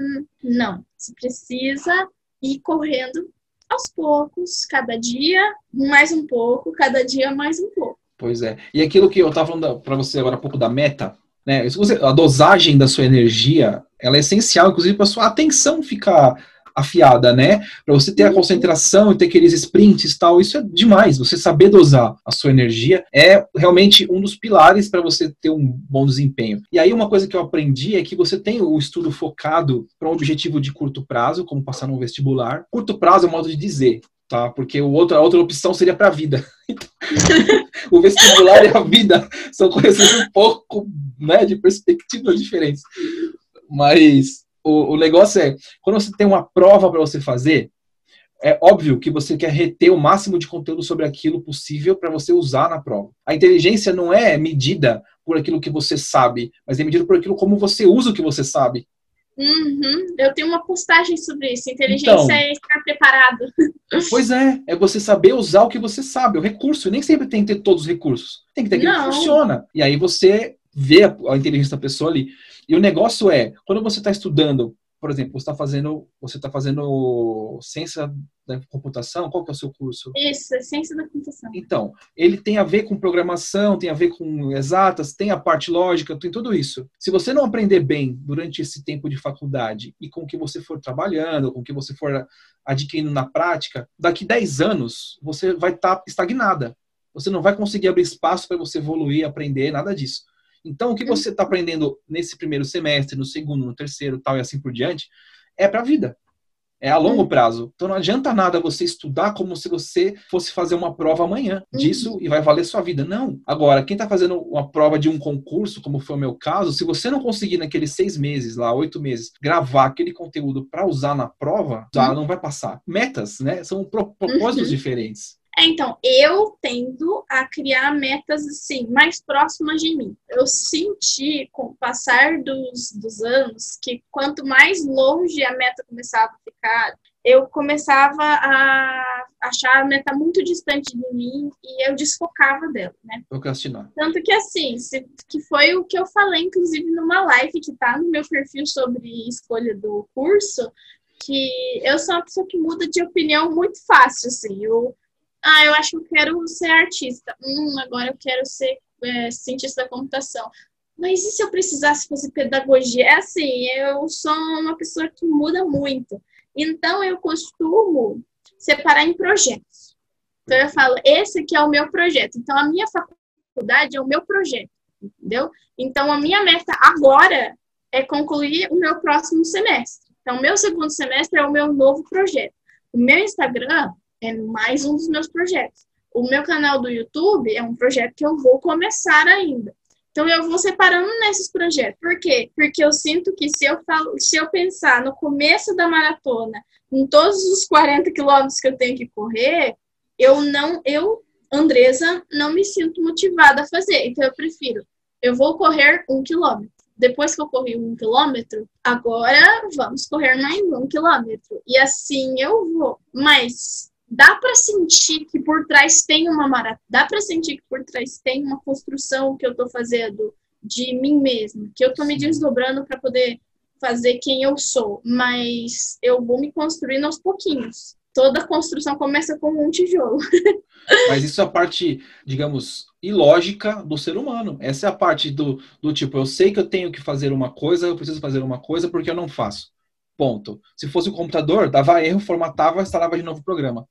Não. Você precisa ir correndo aos poucos, cada dia mais um pouco, cada dia mais um pouco.
Pois é. E aquilo que eu estava falando para você agora há pouco da meta, né? A dosagem da sua energia, ela é essencial, inclusive, para sua atenção ficar afiada, né? Para você ter a uhum. concentração e ter aqueles sprints e tal, isso é demais. Você saber dosar a sua energia é realmente um dos pilares para você ter um bom desempenho. E aí uma coisa que eu aprendi é que você tem o estudo focado para um objetivo de curto prazo, como passar no vestibular. Curto prazo é um modo de dizer, tá? Porque o outro, a outra opção seria para a vida. o vestibular e a vida são coisas um pouco, né, de perspectivas diferentes. Mas o, o negócio é, quando você tem uma prova para você fazer, é óbvio que você quer reter o máximo de conteúdo sobre aquilo possível para você usar na prova. A inteligência não é medida por aquilo que você sabe, mas é medida por aquilo como você usa o que você sabe.
Uhum. Eu tenho uma postagem sobre isso. Inteligência então, é estar preparado.
Pois é, é você saber usar o que você sabe, o recurso. Nem sempre tem que ter todos os recursos. Tem que ter aquilo que funciona. E aí você vê a, a inteligência da pessoa ali. E o negócio é, quando você está estudando, por exemplo, você está fazendo, você está fazendo ciência da computação, qual que é o seu curso?
Isso, é ciência da computação.
Então, ele tem a ver com programação, tem a ver com exatas, tem a parte lógica, tem tudo isso. Se você não aprender bem durante esse tempo de faculdade e com o que você for trabalhando, com o que você for adquirindo na prática, daqui 10 anos você vai estar tá estagnada. Você não vai conseguir abrir espaço para você evoluir, aprender, nada disso. Então, o que você está aprendendo nesse primeiro semestre, no segundo, no terceiro, tal e assim por diante, é para a vida. É a longo prazo. Então não adianta nada você estudar como se você fosse fazer uma prova amanhã disso uhum. e vai valer sua vida. Não. Agora, quem está fazendo uma prova de um concurso, como foi o meu caso, se você não conseguir naqueles seis meses, lá, oito meses, gravar aquele conteúdo para usar na prova, já uhum. não vai passar. Metas, né? São propósitos uhum. diferentes.
É, então, eu tendo a criar metas assim, mais próximas de mim. Eu senti, com o passar dos, dos anos, que quanto mais longe a meta começava a ficar, eu começava a achar a meta muito distante de mim e eu desfocava dela, né?
Procrastinar.
Tanto que assim, se, que foi o que eu falei, inclusive, numa live que tá no meu perfil sobre escolha do curso, que eu sou uma pessoa que muda de opinião muito fácil, assim. Eu ah, eu acho que eu quero ser artista. Hum, agora eu quero ser é, cientista da computação. Mas e se eu precisasse fazer pedagogia? É assim, eu sou uma pessoa que muda muito. Então, eu costumo separar em projetos. Então, eu falo, esse aqui é o meu projeto. Então, a minha faculdade é o meu projeto, entendeu? Então, a minha meta agora é concluir o meu próximo semestre. Então, o meu segundo semestre é o meu novo projeto. O meu Instagram é mais um dos meus projetos. O meu canal do YouTube é um projeto que eu vou começar ainda. Então eu vou separando nesses projetos. Por quê? Porque eu sinto que se eu falo, se eu pensar no começo da maratona, em todos os 40 quilômetros que eu tenho que correr, eu não, eu, Andresa, não me sinto motivada a fazer. Então eu prefiro, eu vou correr um quilômetro. Depois que eu corri um quilômetro, agora vamos correr mais um quilômetro. E assim eu vou. Mas dá para sentir que por trás tem uma maratona, dá para sentir que por trás tem uma construção que eu estou fazendo de mim mesma, que eu estou me desdobrando para poder fazer quem eu sou, mas eu vou me construindo aos pouquinhos. Toda construção começa com um tijolo.
mas isso é a parte, digamos, ilógica do ser humano. Essa é a parte do, do tipo, eu sei que eu tenho que fazer uma coisa, eu preciso fazer uma coisa porque eu não faço. Ponto. Se fosse o computador, dava erro, formatava, instalava de novo o programa.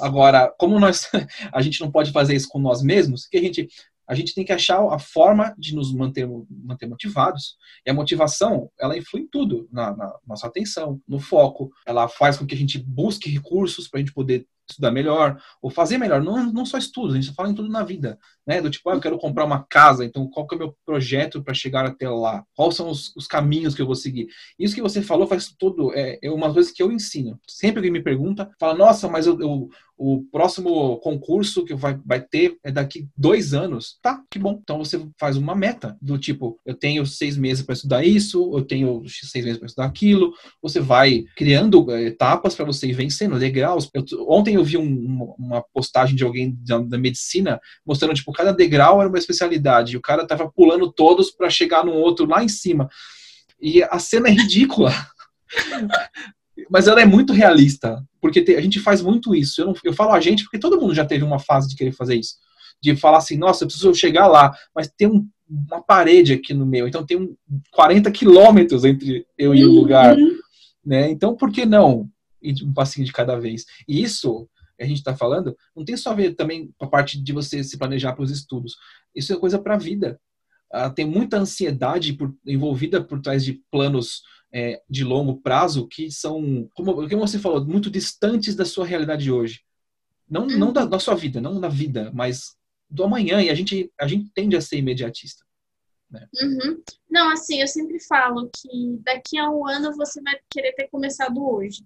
Agora, como nós a gente não pode fazer isso com nós mesmos, que a gente a gente tem que achar a forma de nos manter, manter motivados. E a motivação, ela influi em tudo, na, na nossa atenção, no foco. Ela faz com que a gente busque recursos para a gente poder estudar melhor, ou fazer melhor. Não, não só estudos, a gente fala em tudo na vida, né? Do tipo, ah, eu quero comprar uma casa, então qual que é o meu projeto para chegar até lá? Quais são os, os, caminhos que eu vou seguir? Isso que você falou faz tudo, é, é uma coisa que eu ensino. Sempre que me pergunta, fala, nossa, mas eu, eu o próximo concurso que vai, vai ter é daqui dois anos. Tá, que bom. Então você faz uma meta do tipo, eu tenho seis meses para estudar isso, eu tenho seis meses para estudar aquilo. Você vai criando é, etapas para você ir vencendo. Legal. Eu, ontem eu vi um, uma postagem de alguém da, da, medicina mostrando, tipo, cada degrau era uma especialidade. E o cara tava pulando todos para chegar num outro lá em cima. E a cena é ridícula. mas ela é muito realista, porque te, a gente faz muito isso. Eu, não, eu falo a gente porque todo mundo já teve uma fase de querer fazer isso. De falar assim, nossa, eu preciso chegar lá, mas tem um, uma parede aqui no meio, então tem um, 40 quilômetros entre eu e o lugar. Uhum. Né? Então, por que não ir um passinho de cada vez? E isso, a gente está falando, não tem só a ver também com a parte de você se planejar para os estudos. Isso é coisa para a vida. Ah, tem muita ansiedade por, envolvida por trás de planos é, de longo prazo que são, como, como você falou, muito distantes da sua realidade hoje. Não, não da, da, sua vida, não da vida, mas do amanhã. E a gente, a gente tende a ser imediatista. Né?
Uhum. Não, assim, eu sempre falo que daqui a um ano você vai querer ter começado hoje.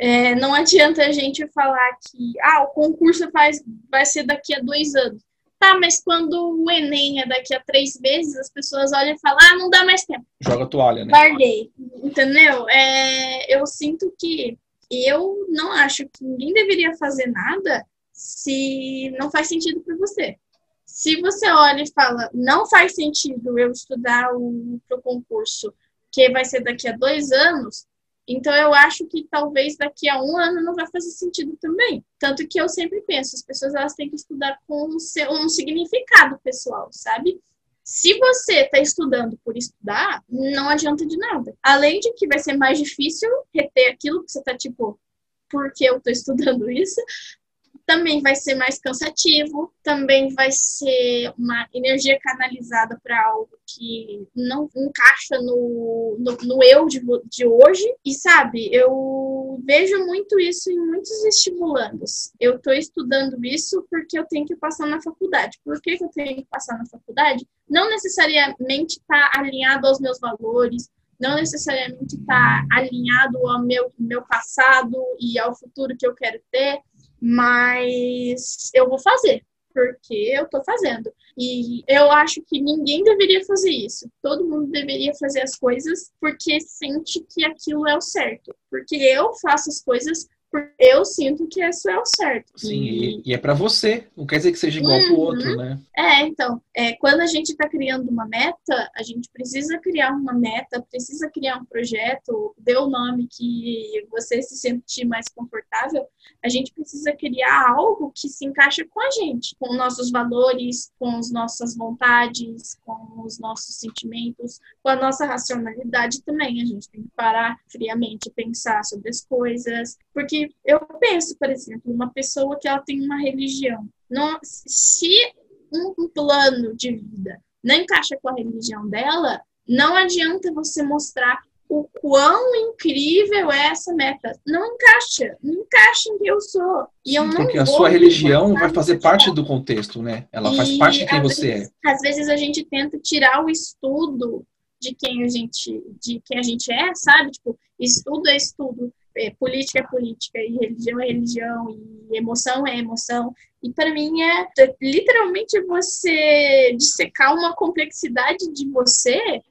É, não adianta a gente falar que ah, o concurso faz, vai ser daqui a dois anos. Tá, mas quando o Enem é daqui a três meses, as pessoas olham e falam, ah, não dá mais tempo.
Joga toalha, né?
Larguei. Entendeu? É, eu sinto que eu não acho que ninguém deveria fazer nada se não faz sentido para você. Se você olha e fala, não faz sentido eu estudar o pro concurso, que vai ser daqui a dois anos, então, eu acho que talvez daqui a um ano não vai fazer sentido também. Tanto que eu sempre penso, as pessoas elas têm que estudar com um significado pessoal, sabe? Se você está estudando por estudar, não adianta de nada. Além de que vai ser mais difícil reter aquilo que você está tipo, por que eu estou estudando isso? Também vai ser mais cansativo, também vai ser uma energia canalizada para algo que não encaixa no, no, no, eu de, de hoje. E sabe, eu vejo muito isso em muitos estimulandos. Eu estou estudando isso porque eu tenho que passar na faculdade. Por que, que eu tenho que passar na faculdade? Não necessariamente está alinhado aos meus valores, não necessariamente está alinhado ao meu, meu passado e ao futuro que eu quero ter, mas eu vou fazer, porque eu tô fazendo. E eu acho que ninguém deveria fazer isso. Todo mundo deveria fazer as coisas porque sente que aquilo é o certo. Porque eu faço as coisas eu sinto que isso é o certo.
Sim, e, e é para você, não quer dizer que seja igual uhum. para o outro, né?
É, então, é, quando a gente está criando uma meta, a gente precisa criar uma meta, precisa criar um projeto, dê o nome que você se sentir mais confortável, a gente precisa criar algo que se encaixa com a gente, com nossos valores, com as nossas vontades, com os nossos sentimentos, com a nossa racionalidade também. A gente tem que parar friamente e pensar sobre as coisas, porque eu penso, por exemplo, uma pessoa que ela tem uma religião, não, se um plano de vida não encaixa com a religião dela, não adianta você mostrar o quão incrível é essa meta. Não encaixa, não encaixa em quem eu sou. E eu não
Porque a sua religião vai fazer parte do contexto, né? Ela e faz parte de quem você
vezes, é. Às vezes a gente tenta tirar o estudo de quem a gente, de quem a gente é, sabe? Tipo, estudo é estudo é, política é política, e religião é religião, e emoção é emoção. E para mim é literalmente você dissecar uma complexidade de você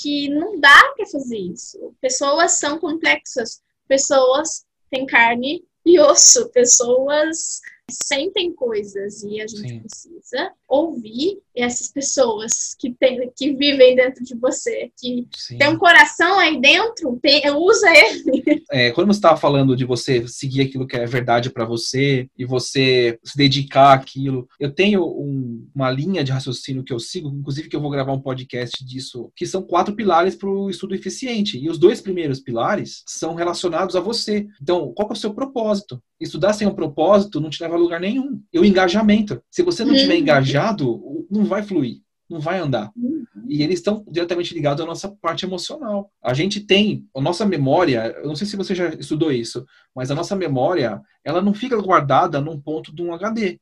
que não dá para fazer isso. Pessoas são complexas, pessoas têm carne e osso, pessoas sentem coisas e a gente Sim. precisa ouvir essas pessoas que, tem, que vivem dentro de você, que Sim. tem um coração aí dentro, tem, usa ele.
É, quando você estava falando de você seguir aquilo que é verdade para você e você se dedicar àquilo, eu tenho um, uma linha de raciocínio que eu sigo, inclusive que eu vou gravar um podcast disso, que são quatro pilares para o estudo eficiente. E os dois primeiros pilares são relacionados a você. Então, qual é o seu propósito? Estudar sem um propósito não te leva a lugar nenhum. E o engajamento. Se você não estiver uhum. engajado, não vai fluir, não vai andar. Uhum. E eles estão diretamente ligados à nossa parte emocional. A gente tem, a nossa memória, eu não sei se você já estudou isso, mas a nossa memória, ela não fica guardada num ponto de um HD.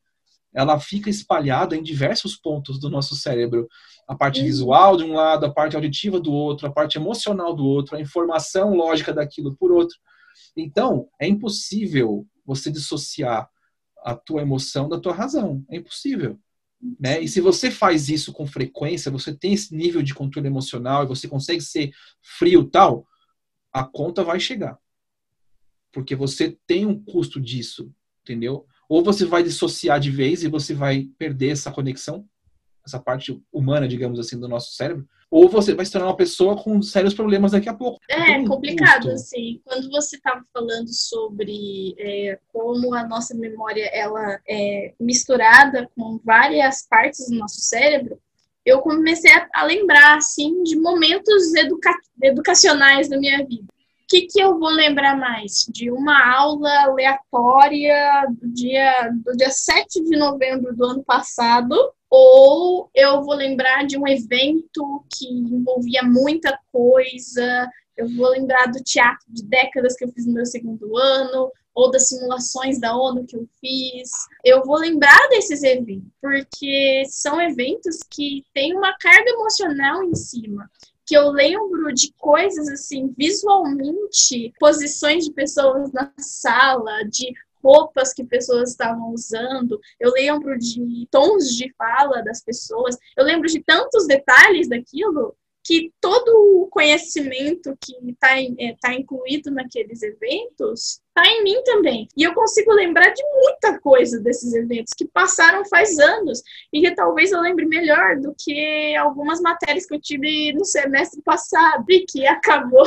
Ela fica espalhada em diversos pontos do nosso cérebro. A parte uhum. visual de um lado, a parte auditiva do outro, a parte emocional do outro, a informação lógica daquilo por outro. Então, é impossível você dissociar a tua emoção da tua razão. É impossível. Né? E se você faz isso com frequência, você tem esse nível de controle emocional e você consegue ser frio tal, a conta vai chegar. Porque você tem um custo disso, entendeu? Ou você vai dissociar de vez e você vai perder essa conexão, essa parte humana, digamos assim, do nosso cérebro, ou você vai se tornar uma pessoa com sérios problemas daqui a pouco.
É, um complicado, custo. assim. Quando você estava falando sobre é, como a nossa memória ela é misturada com várias partes do nosso cérebro, eu comecei a, a lembrar, assim, de momentos educa educacionais da minha vida. O que, que eu vou lembrar mais? De uma aula aleatória do dia, do dia 7 de novembro do ano passado, ou eu vou lembrar de um evento que envolvia muita coisa, eu vou lembrar do teatro de décadas que eu fiz no meu segundo ano, ou das simulações da ONU que eu fiz. Eu vou lembrar desses eventos, porque são eventos que têm uma carga emocional em cima. Que eu lembro de coisas assim, visualmente, posições de pessoas na sala, de roupas que pessoas estavam usando, eu lembro de tons de fala das pessoas, eu lembro de tantos detalhes daquilo que todo o conhecimento que está é, tá incluído naqueles eventos está em mim também. E eu consigo lembrar de muita coisa desses eventos que passaram faz anos. E que talvez eu lembre melhor do que algumas matérias que eu tive no semestre passado e que acabou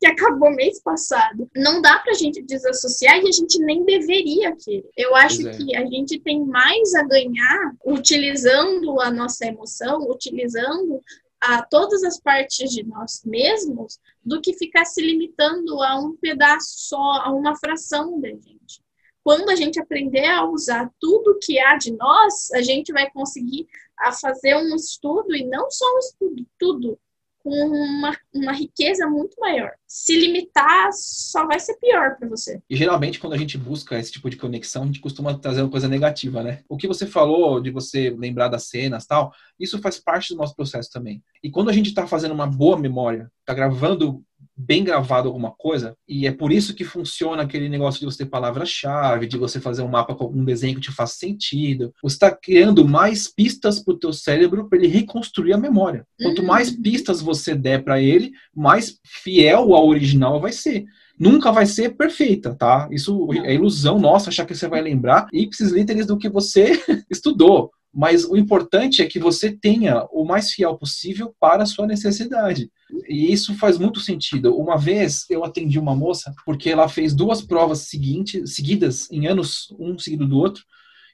que acabou mês passado. Não dá para a gente desassociar e a gente nem deveria querer. Eu acho é. que a gente tem mais a ganhar utilizando a nossa emoção, utilizando a todas as partes de nós mesmos do que ficar se limitando a um pedaço só, a uma fração da gente. Quando a gente aprender a usar tudo que há de nós, a gente vai conseguir a fazer um estudo e não só um estudo, tudo com uma, uma riqueza muito maior. Se limitar só vai ser pior para você.
E geralmente, quando a gente busca esse tipo de conexão, a gente costuma trazer uma coisa negativa, né? O que você falou de você lembrar das cenas tal, isso faz parte do nosso processo também. E quando a gente está fazendo uma boa memória, está gravando bem gravado alguma coisa, e é por isso que funciona aquele negócio de você ter palavra-chave, de você fazer um mapa com um desenho que te faça sentido. Você está criando mais pistas para o teu cérebro para ele reconstruir a memória. Quanto mais uhum. pistas você der para ele, mais fiel ao original vai ser nunca vai ser perfeita, tá? Isso é ilusão nossa achar que você vai lembrar ipsis literis do que você estudou. Mas o importante é que você tenha o mais fiel possível para a sua necessidade. E isso faz muito sentido. Uma vez eu atendi uma moça porque ela fez duas provas seguintes, seguidas, em anos, um seguido do outro,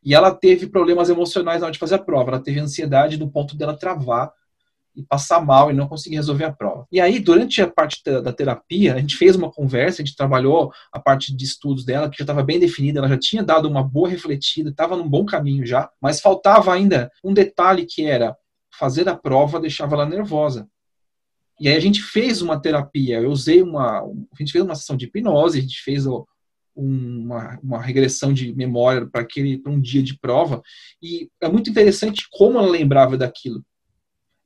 e ela teve problemas emocionais na hora de fazer a prova. Ela teve ansiedade no ponto dela travar e passar mal e não conseguir resolver a prova. E aí, durante a parte da, terapia, a gente fez uma conversa, a gente trabalhou a parte de estudos dela, que já estava bem definida, ela já tinha dado uma boa refletida, estava num bom caminho já, mas faltava ainda um detalhe que era fazer a prova deixava ela nervosa. E aí a gente fez uma terapia, eu usei uma, a gente fez uma sessão de hipnose, a gente fez uma, uma regressão de memória para aquele para um dia de prova e é muito interessante como ela lembrava daquilo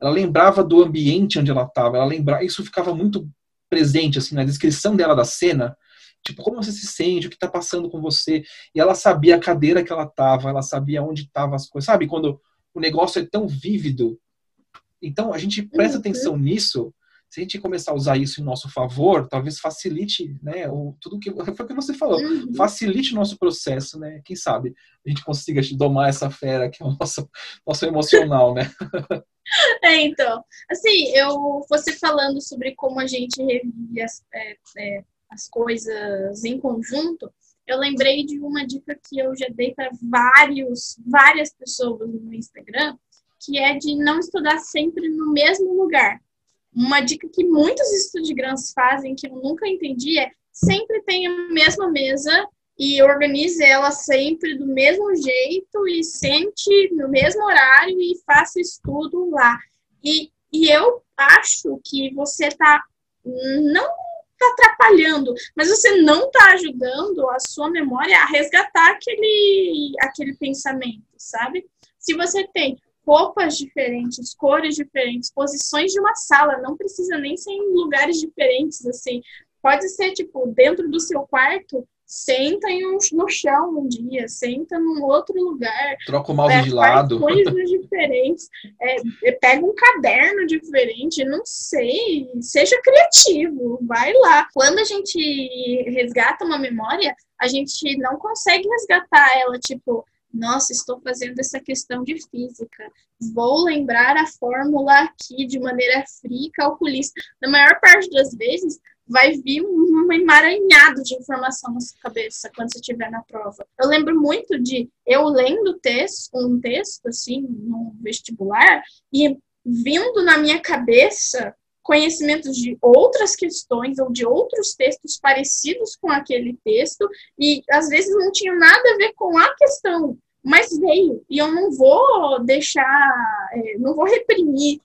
ela lembrava do ambiente onde ela estava, ela lembrava, isso ficava muito presente assim na descrição dela da cena, tipo como você se sente, o que está passando com você, e ela sabia a cadeira que ela estava, ela sabia onde estavam as coisas, sabe? Quando o negócio é tão vívido. Então a gente presta uhum. atenção nisso. Se a gente começar a usar isso em nosso favor, talvez facilite, né? O, tudo que foi o que você falou, uhum. facilite o nosso processo, né? Quem sabe a gente consiga domar essa fera que é o nosso, nosso emocional, né?
É, então, assim, eu você falando sobre como a gente revive as, é, é, as coisas em conjunto, eu lembrei de uma dica que eu já dei para vários, várias pessoas no Instagram, que é de não estudar sempre no mesmo lugar. Uma dica que muitos estudiantes fazem, que eu nunca entendi, é sempre tem a mesma mesa e organize ela sempre do mesmo jeito e sente no mesmo horário e faça estudo lá. E E eu acho que você está não tá atrapalhando, mas você não está ajudando a sua memória a resgatar aquele, aquele pensamento, sabe? Se você tem roupas diferentes, cores diferentes, posições de uma sala, não precisa nem ser em lugares diferentes, assim. Pode ser, tipo, dentro do seu quarto, senta em um, no chão um dia, senta num outro lugar.
Troca o mouse é, de lado.
coisas diferentes. É, é, pega um caderno diferente, não sei. Seja criativo, vai lá. Quando a gente resgata uma memória, a gente não consegue resgatar ela, tipo, nossa, estou fazendo essa questão de física. Vou lembrar a fórmula aqui de maneira fria e calculista. Na maior parte das vezes, vai vir um emaranhado de informação na sua cabeça quando você estiver na prova. Eu lembro muito de eu lendo texto, um texto, assim, no vestibular, e vindo na minha cabeça conhecimentos de outras questões ou de outros textos parecidos com aquele texto, e às vezes não tinha nada a ver com a questão, mas veio. E eu não vou deixar, é, não vou reprimir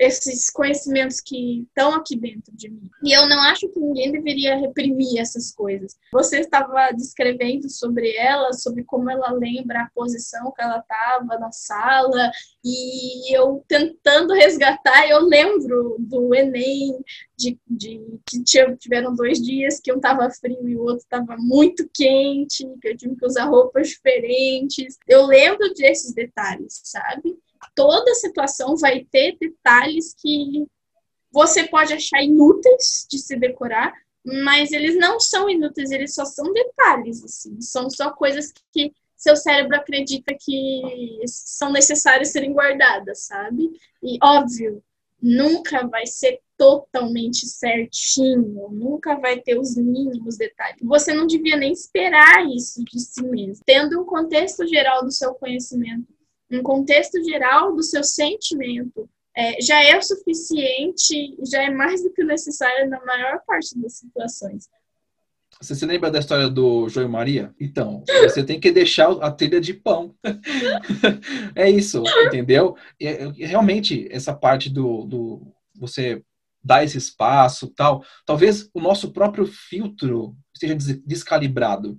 esses conhecimentos que estão aqui dentro de mim. E eu não acho que ninguém deveria reprimir essas coisas. Você estava descrevendo sobre ela, sobre como ela lembra a posição que ela estava na sala, e eu tentando resgatar, eu lembro do Enem, de, de que tiveram dois dias que um estava frio e o outro estava muito quente, que eu tive que usar roupas diferentes. Eu lembro desses detalhes, sabe? Toda situação vai ter detalhes que você pode achar inúteis de se decorar, mas eles não são inúteis, eles só são detalhes, assim, são só coisas que seu cérebro acredita que são necessárias serem guardadas, sabe? E óbvio, nunca vai ser totalmente certinho, nunca vai ter os mínimos detalhes. Você não devia nem esperar isso de si mesmo. Tendo um contexto geral do seu conhecimento um contexto geral do seu sentimento é, já é o suficiente, já é mais do que necessário na maior parte das situações.
Você se lembra da história do João Maria? Então, você tem que deixar a trilha de pão. é isso, entendeu? Realmente, essa parte do, do você dar esse espaço tal, talvez o nosso próprio filtro esteja descalibrado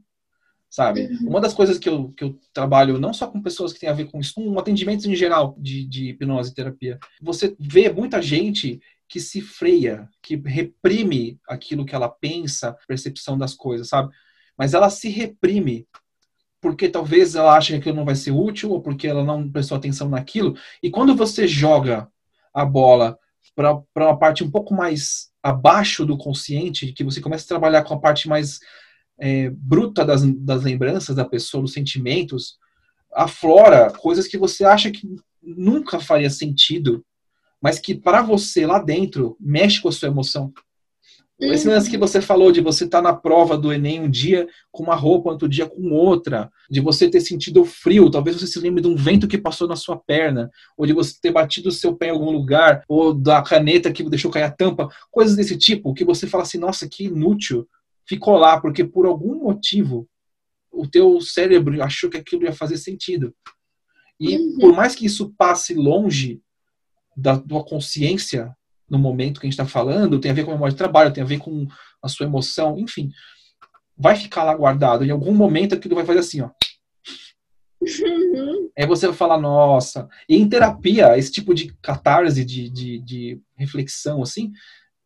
sabe? Uhum. Uma das coisas que eu, que eu trabalho, não só com pessoas que têm a ver com isso, com atendimentos em geral de, de hipnose e terapia, você vê muita gente que se freia, que reprime aquilo que ela pensa, percepção das coisas, sabe? Mas ela se reprime porque talvez ela ache que aquilo não vai ser útil ou porque ela não prestou atenção naquilo. E quando você joga a bola para uma parte um pouco mais abaixo do consciente, que você começa a trabalhar com a parte mais é, bruta das, das lembranças da pessoa, dos sentimentos, aflora coisas que você acha que nunca faria sentido, mas que para você lá dentro mexe com a sua emoção. Uhum. Esse lance que você falou de você estar tá na prova do Enem um dia com uma roupa, outro dia com outra, de você ter sentido frio, talvez você se lembre de um vento que passou na sua perna, ou de você ter batido o seu pé em algum lugar, ou da caneta que deixou cair a tampa, coisas desse tipo, que você fala assim, nossa, que inútil, ficou lá porque por algum motivo o teu cérebro achou que aquilo ia fazer sentido. E uhum. por mais que isso passe longe da tua consciência no momento que a gente está falando, tem a ver com a memória de trabalho, tem a ver com a sua emoção, enfim, vai ficar lá guardado. Em algum momento aquilo vai fazer assim, ó. Uhum. Aí você vai falar, nossa. E em terapia, esse tipo de catarse, de, de, de reflexão, assim,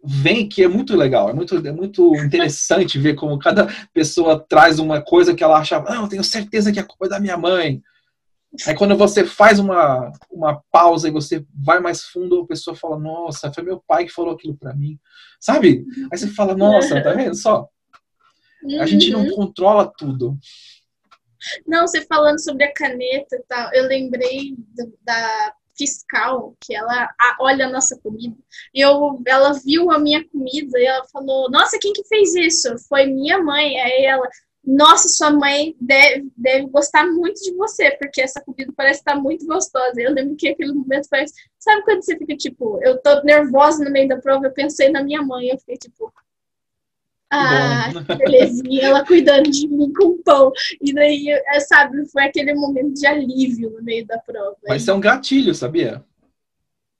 vem que é muito legal, é muito, é muito interessante ver como cada pessoa traz uma coisa que ela acha, não, eu tenho certeza que a culpa é da minha mãe. Aí quando você faz uma, uma pausa e você vai mais fundo, a pessoa fala, nossa, foi meu pai que falou aquilo para mim. Sabe? Aí você fala, nossa, tá vendo só? A gente não uhum. controla tudo.
Não, você falando sobre a caneta e tal, eu lembrei da fiscal que ela olha a nossa comida. E eu, ela viu a minha comida e ela falou: Nossa, quem que fez isso? Foi minha mãe. Aí ela, nossa, sua mãe deve, deve gostar muito de você, porque essa comida parece estar muito gostosa. Eu lembro que aquele momento parece. Sabe quando você fica tipo, eu tô nervosa no meio da prova, eu pensei na minha mãe, eu fiquei tipo, ah, que belezinha, ela cuidando de mim com pão. E daí, é, sabe, foi aquele momento de alívio no meio da prova.
Mas isso é um gatilho, sabia?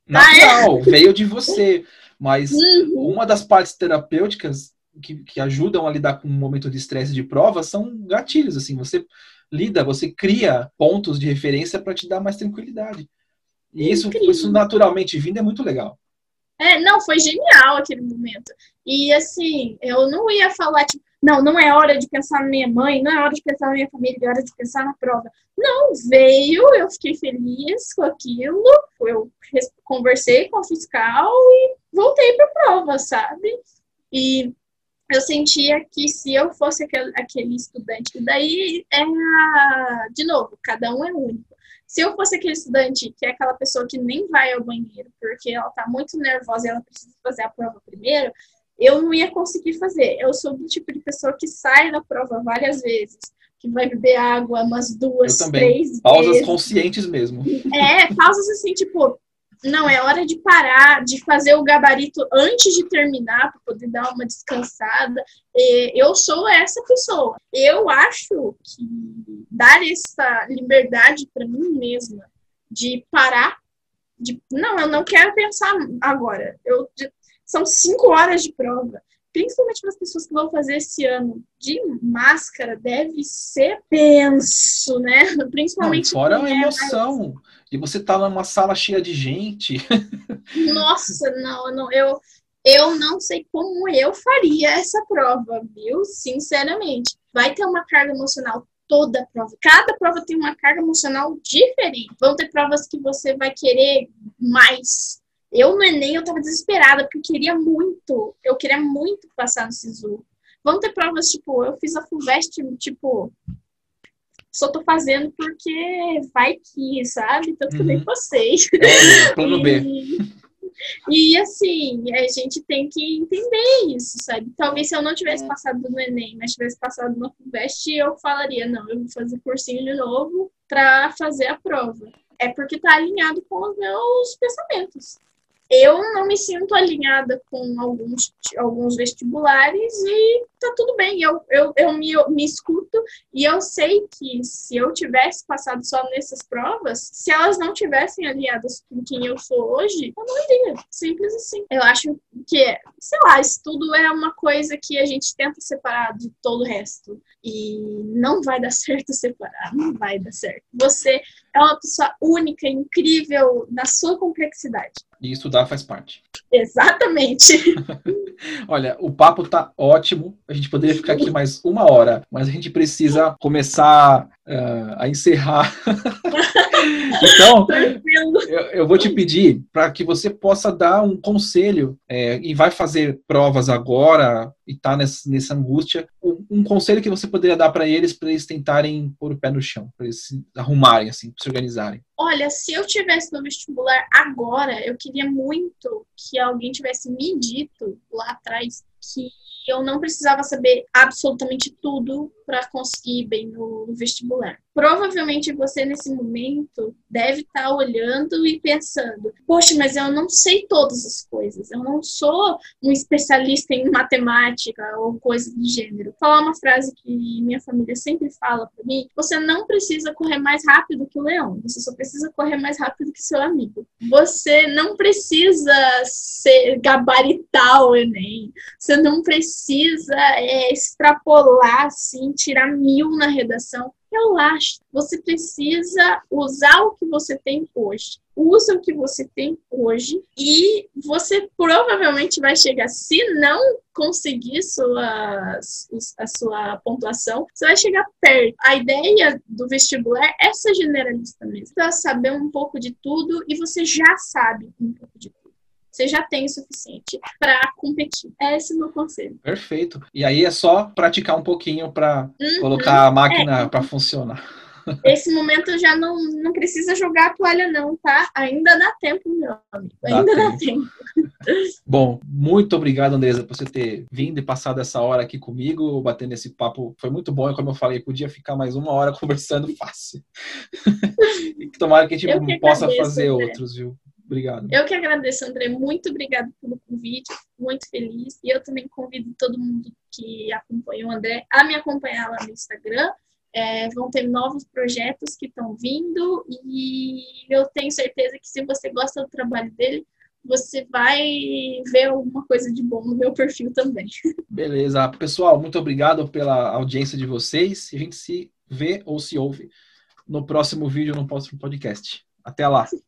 natural, ah, é? veio de você. Mas uhum. uma das partes terapêuticas que, que ajudam a lidar com um momento de estresse de prova são gatilhos, assim, você lida, você cria pontos de referência para te dar mais tranquilidade. E isso, isso naturalmente vindo é muito legal.
É, não, foi genial aquele momento. E assim, eu não ia falar, tipo, não, não é hora de pensar na minha mãe, não é hora de pensar na minha família, é hora de pensar na prova. Não, veio, eu fiquei feliz com aquilo, eu conversei com o fiscal e voltei para a prova, sabe? E eu sentia que se eu fosse aquele, aquele estudante, daí é, de novo, cada um é único. Se eu fosse aquele estudante que é aquela pessoa que nem vai ao banheiro porque ela tá muito nervosa e ela precisa fazer a prova primeiro, eu não ia conseguir fazer. Eu sou do tipo de pessoa que sai da prova várias vezes, que vai beber água umas duas, três
pausas vezes. conscientes mesmo.
É, pausas assim, tipo, não, é hora de parar, de fazer o gabarito antes de terminar, para poder dar uma descansada. Eu sou essa pessoa. Eu acho que dar essa liberdade para mim mesma de parar, de não, eu não quero pensar agora. Eu, são cinco horas de prova. Principalmente para as pessoas que vão fazer esse ano de máscara, deve ser penso, né? Principalmente.
Não, fora a emoção. Mais e você tá numa sala cheia de gente.
Nossa, não, não, eu, eu não sei como eu faria essa prova, viu? Sinceramente. Vai ter uma carga emocional toda a prova. Cada prova tem uma carga emocional diferente. Vão ter provas que você vai querer mais. Eu no Enem eu tava desesperada, porque eu queria muito. Eu queria muito passar no SISU. Vão ter provas, tipo, eu fiz a FUVEST, tipo, só tô fazendo porque vai que, sabe? Tanto que eu nem uhum. passei.
É, plano B.
E assim, a gente tem que entender isso, sabe? Talvez se eu não tivesse é. passado no Enem, mas tivesse passado no FUVEST, eu falaria, não, eu vou fazer cursinho de novo para fazer a prova. É porque tá alinhado com os meus pensamentos eu não me sinto alinhada com alguns, alguns vestibulares e tá tudo bem. Eu, eu, eu me, me escuto e eu sei que se eu tivesse passado só nessas provas, se elas não tivessem alinhadas com quem eu sou hoje, eu não iria. Simples assim. Eu acho que, sei lá, estudo é uma coisa que a gente tenta separar de todo o resto. E não vai dar certo separar, não vai dar certo. Você é uma pessoa única, incrível na sua complexidade.
E estudar faz parte.
Exatamente.
Olha, o papo tá ótimo. A gente poderia ficar aqui mais uma hora, mas a gente precisa começar uh, a encerrar. então, eu, eu, vou te pedir para que você possa dar um conselho é, e vai fazer provas agora e está nessa, nessa angústia. Um, um, conselho que você poderia dar para eles para eles tentarem pôr o pé no chão, para eles se arrumarem, assim, se organizarem.
Olha, se eu tivesse no vestibular agora, eu queria muito que alguém tivesse me dito lá atrás que eu não precisava saber absolutamente tudo para conseguir bem no vestibular. Provavelmente você, nesse momento, deve estar tá olhando e pensando: poxa, mas eu não sei todas as coisas, eu não sou um especialista em matemática ou coisa do gênero. Falar uma frase que minha família sempre fala para mim: você não precisa correr mais rápido que o leão, você só precisa correr mais rápido que seu amigo. Você não precisa ser gabaritar o Enem, você não precisa é, extrapolar assim tirar mil na redação. Relaxa. Você precisa usar o que você tem hoje. Usa o que você tem hoje e você provavelmente vai chegar, se não conseguir sua, a sua pontuação, você vai chegar perto. A ideia do vestibular é ser generalista mesmo. Para saber um pouco de tudo e você já sabe um pouco de tudo você já tem o suficiente para competir. É esse o meu conselho.
Perfeito. E aí é só praticar um pouquinho para uhum. colocar a máquina é. para funcionar.
Esse momento já não, não precisa jogar a toalha, não, tá? Ainda dá tempo, meu amigo. Ainda dá, dá tempo.
Bom, muito obrigado, Andresa, por você ter vindo e passado essa hora aqui comigo, batendo esse papo. Foi muito bom, e como eu falei, podia ficar mais uma hora conversando fácil. tomara que a gente possa agradeço, fazer André. outros, viu? Obrigado.
Eu que agradeço, André. Muito obrigado pelo convite. Muito feliz. E eu também convido todo mundo que acompanha o André a me acompanhar lá no Instagram. É, vão ter novos projetos que estão vindo e eu tenho certeza que se você gosta do trabalho dele, você vai ver alguma coisa de bom no meu perfil também.
Beleza. Pessoal, muito obrigado pela audiência de vocês. A gente se vê ou se ouve no próximo vídeo, no próximo podcast. Até lá.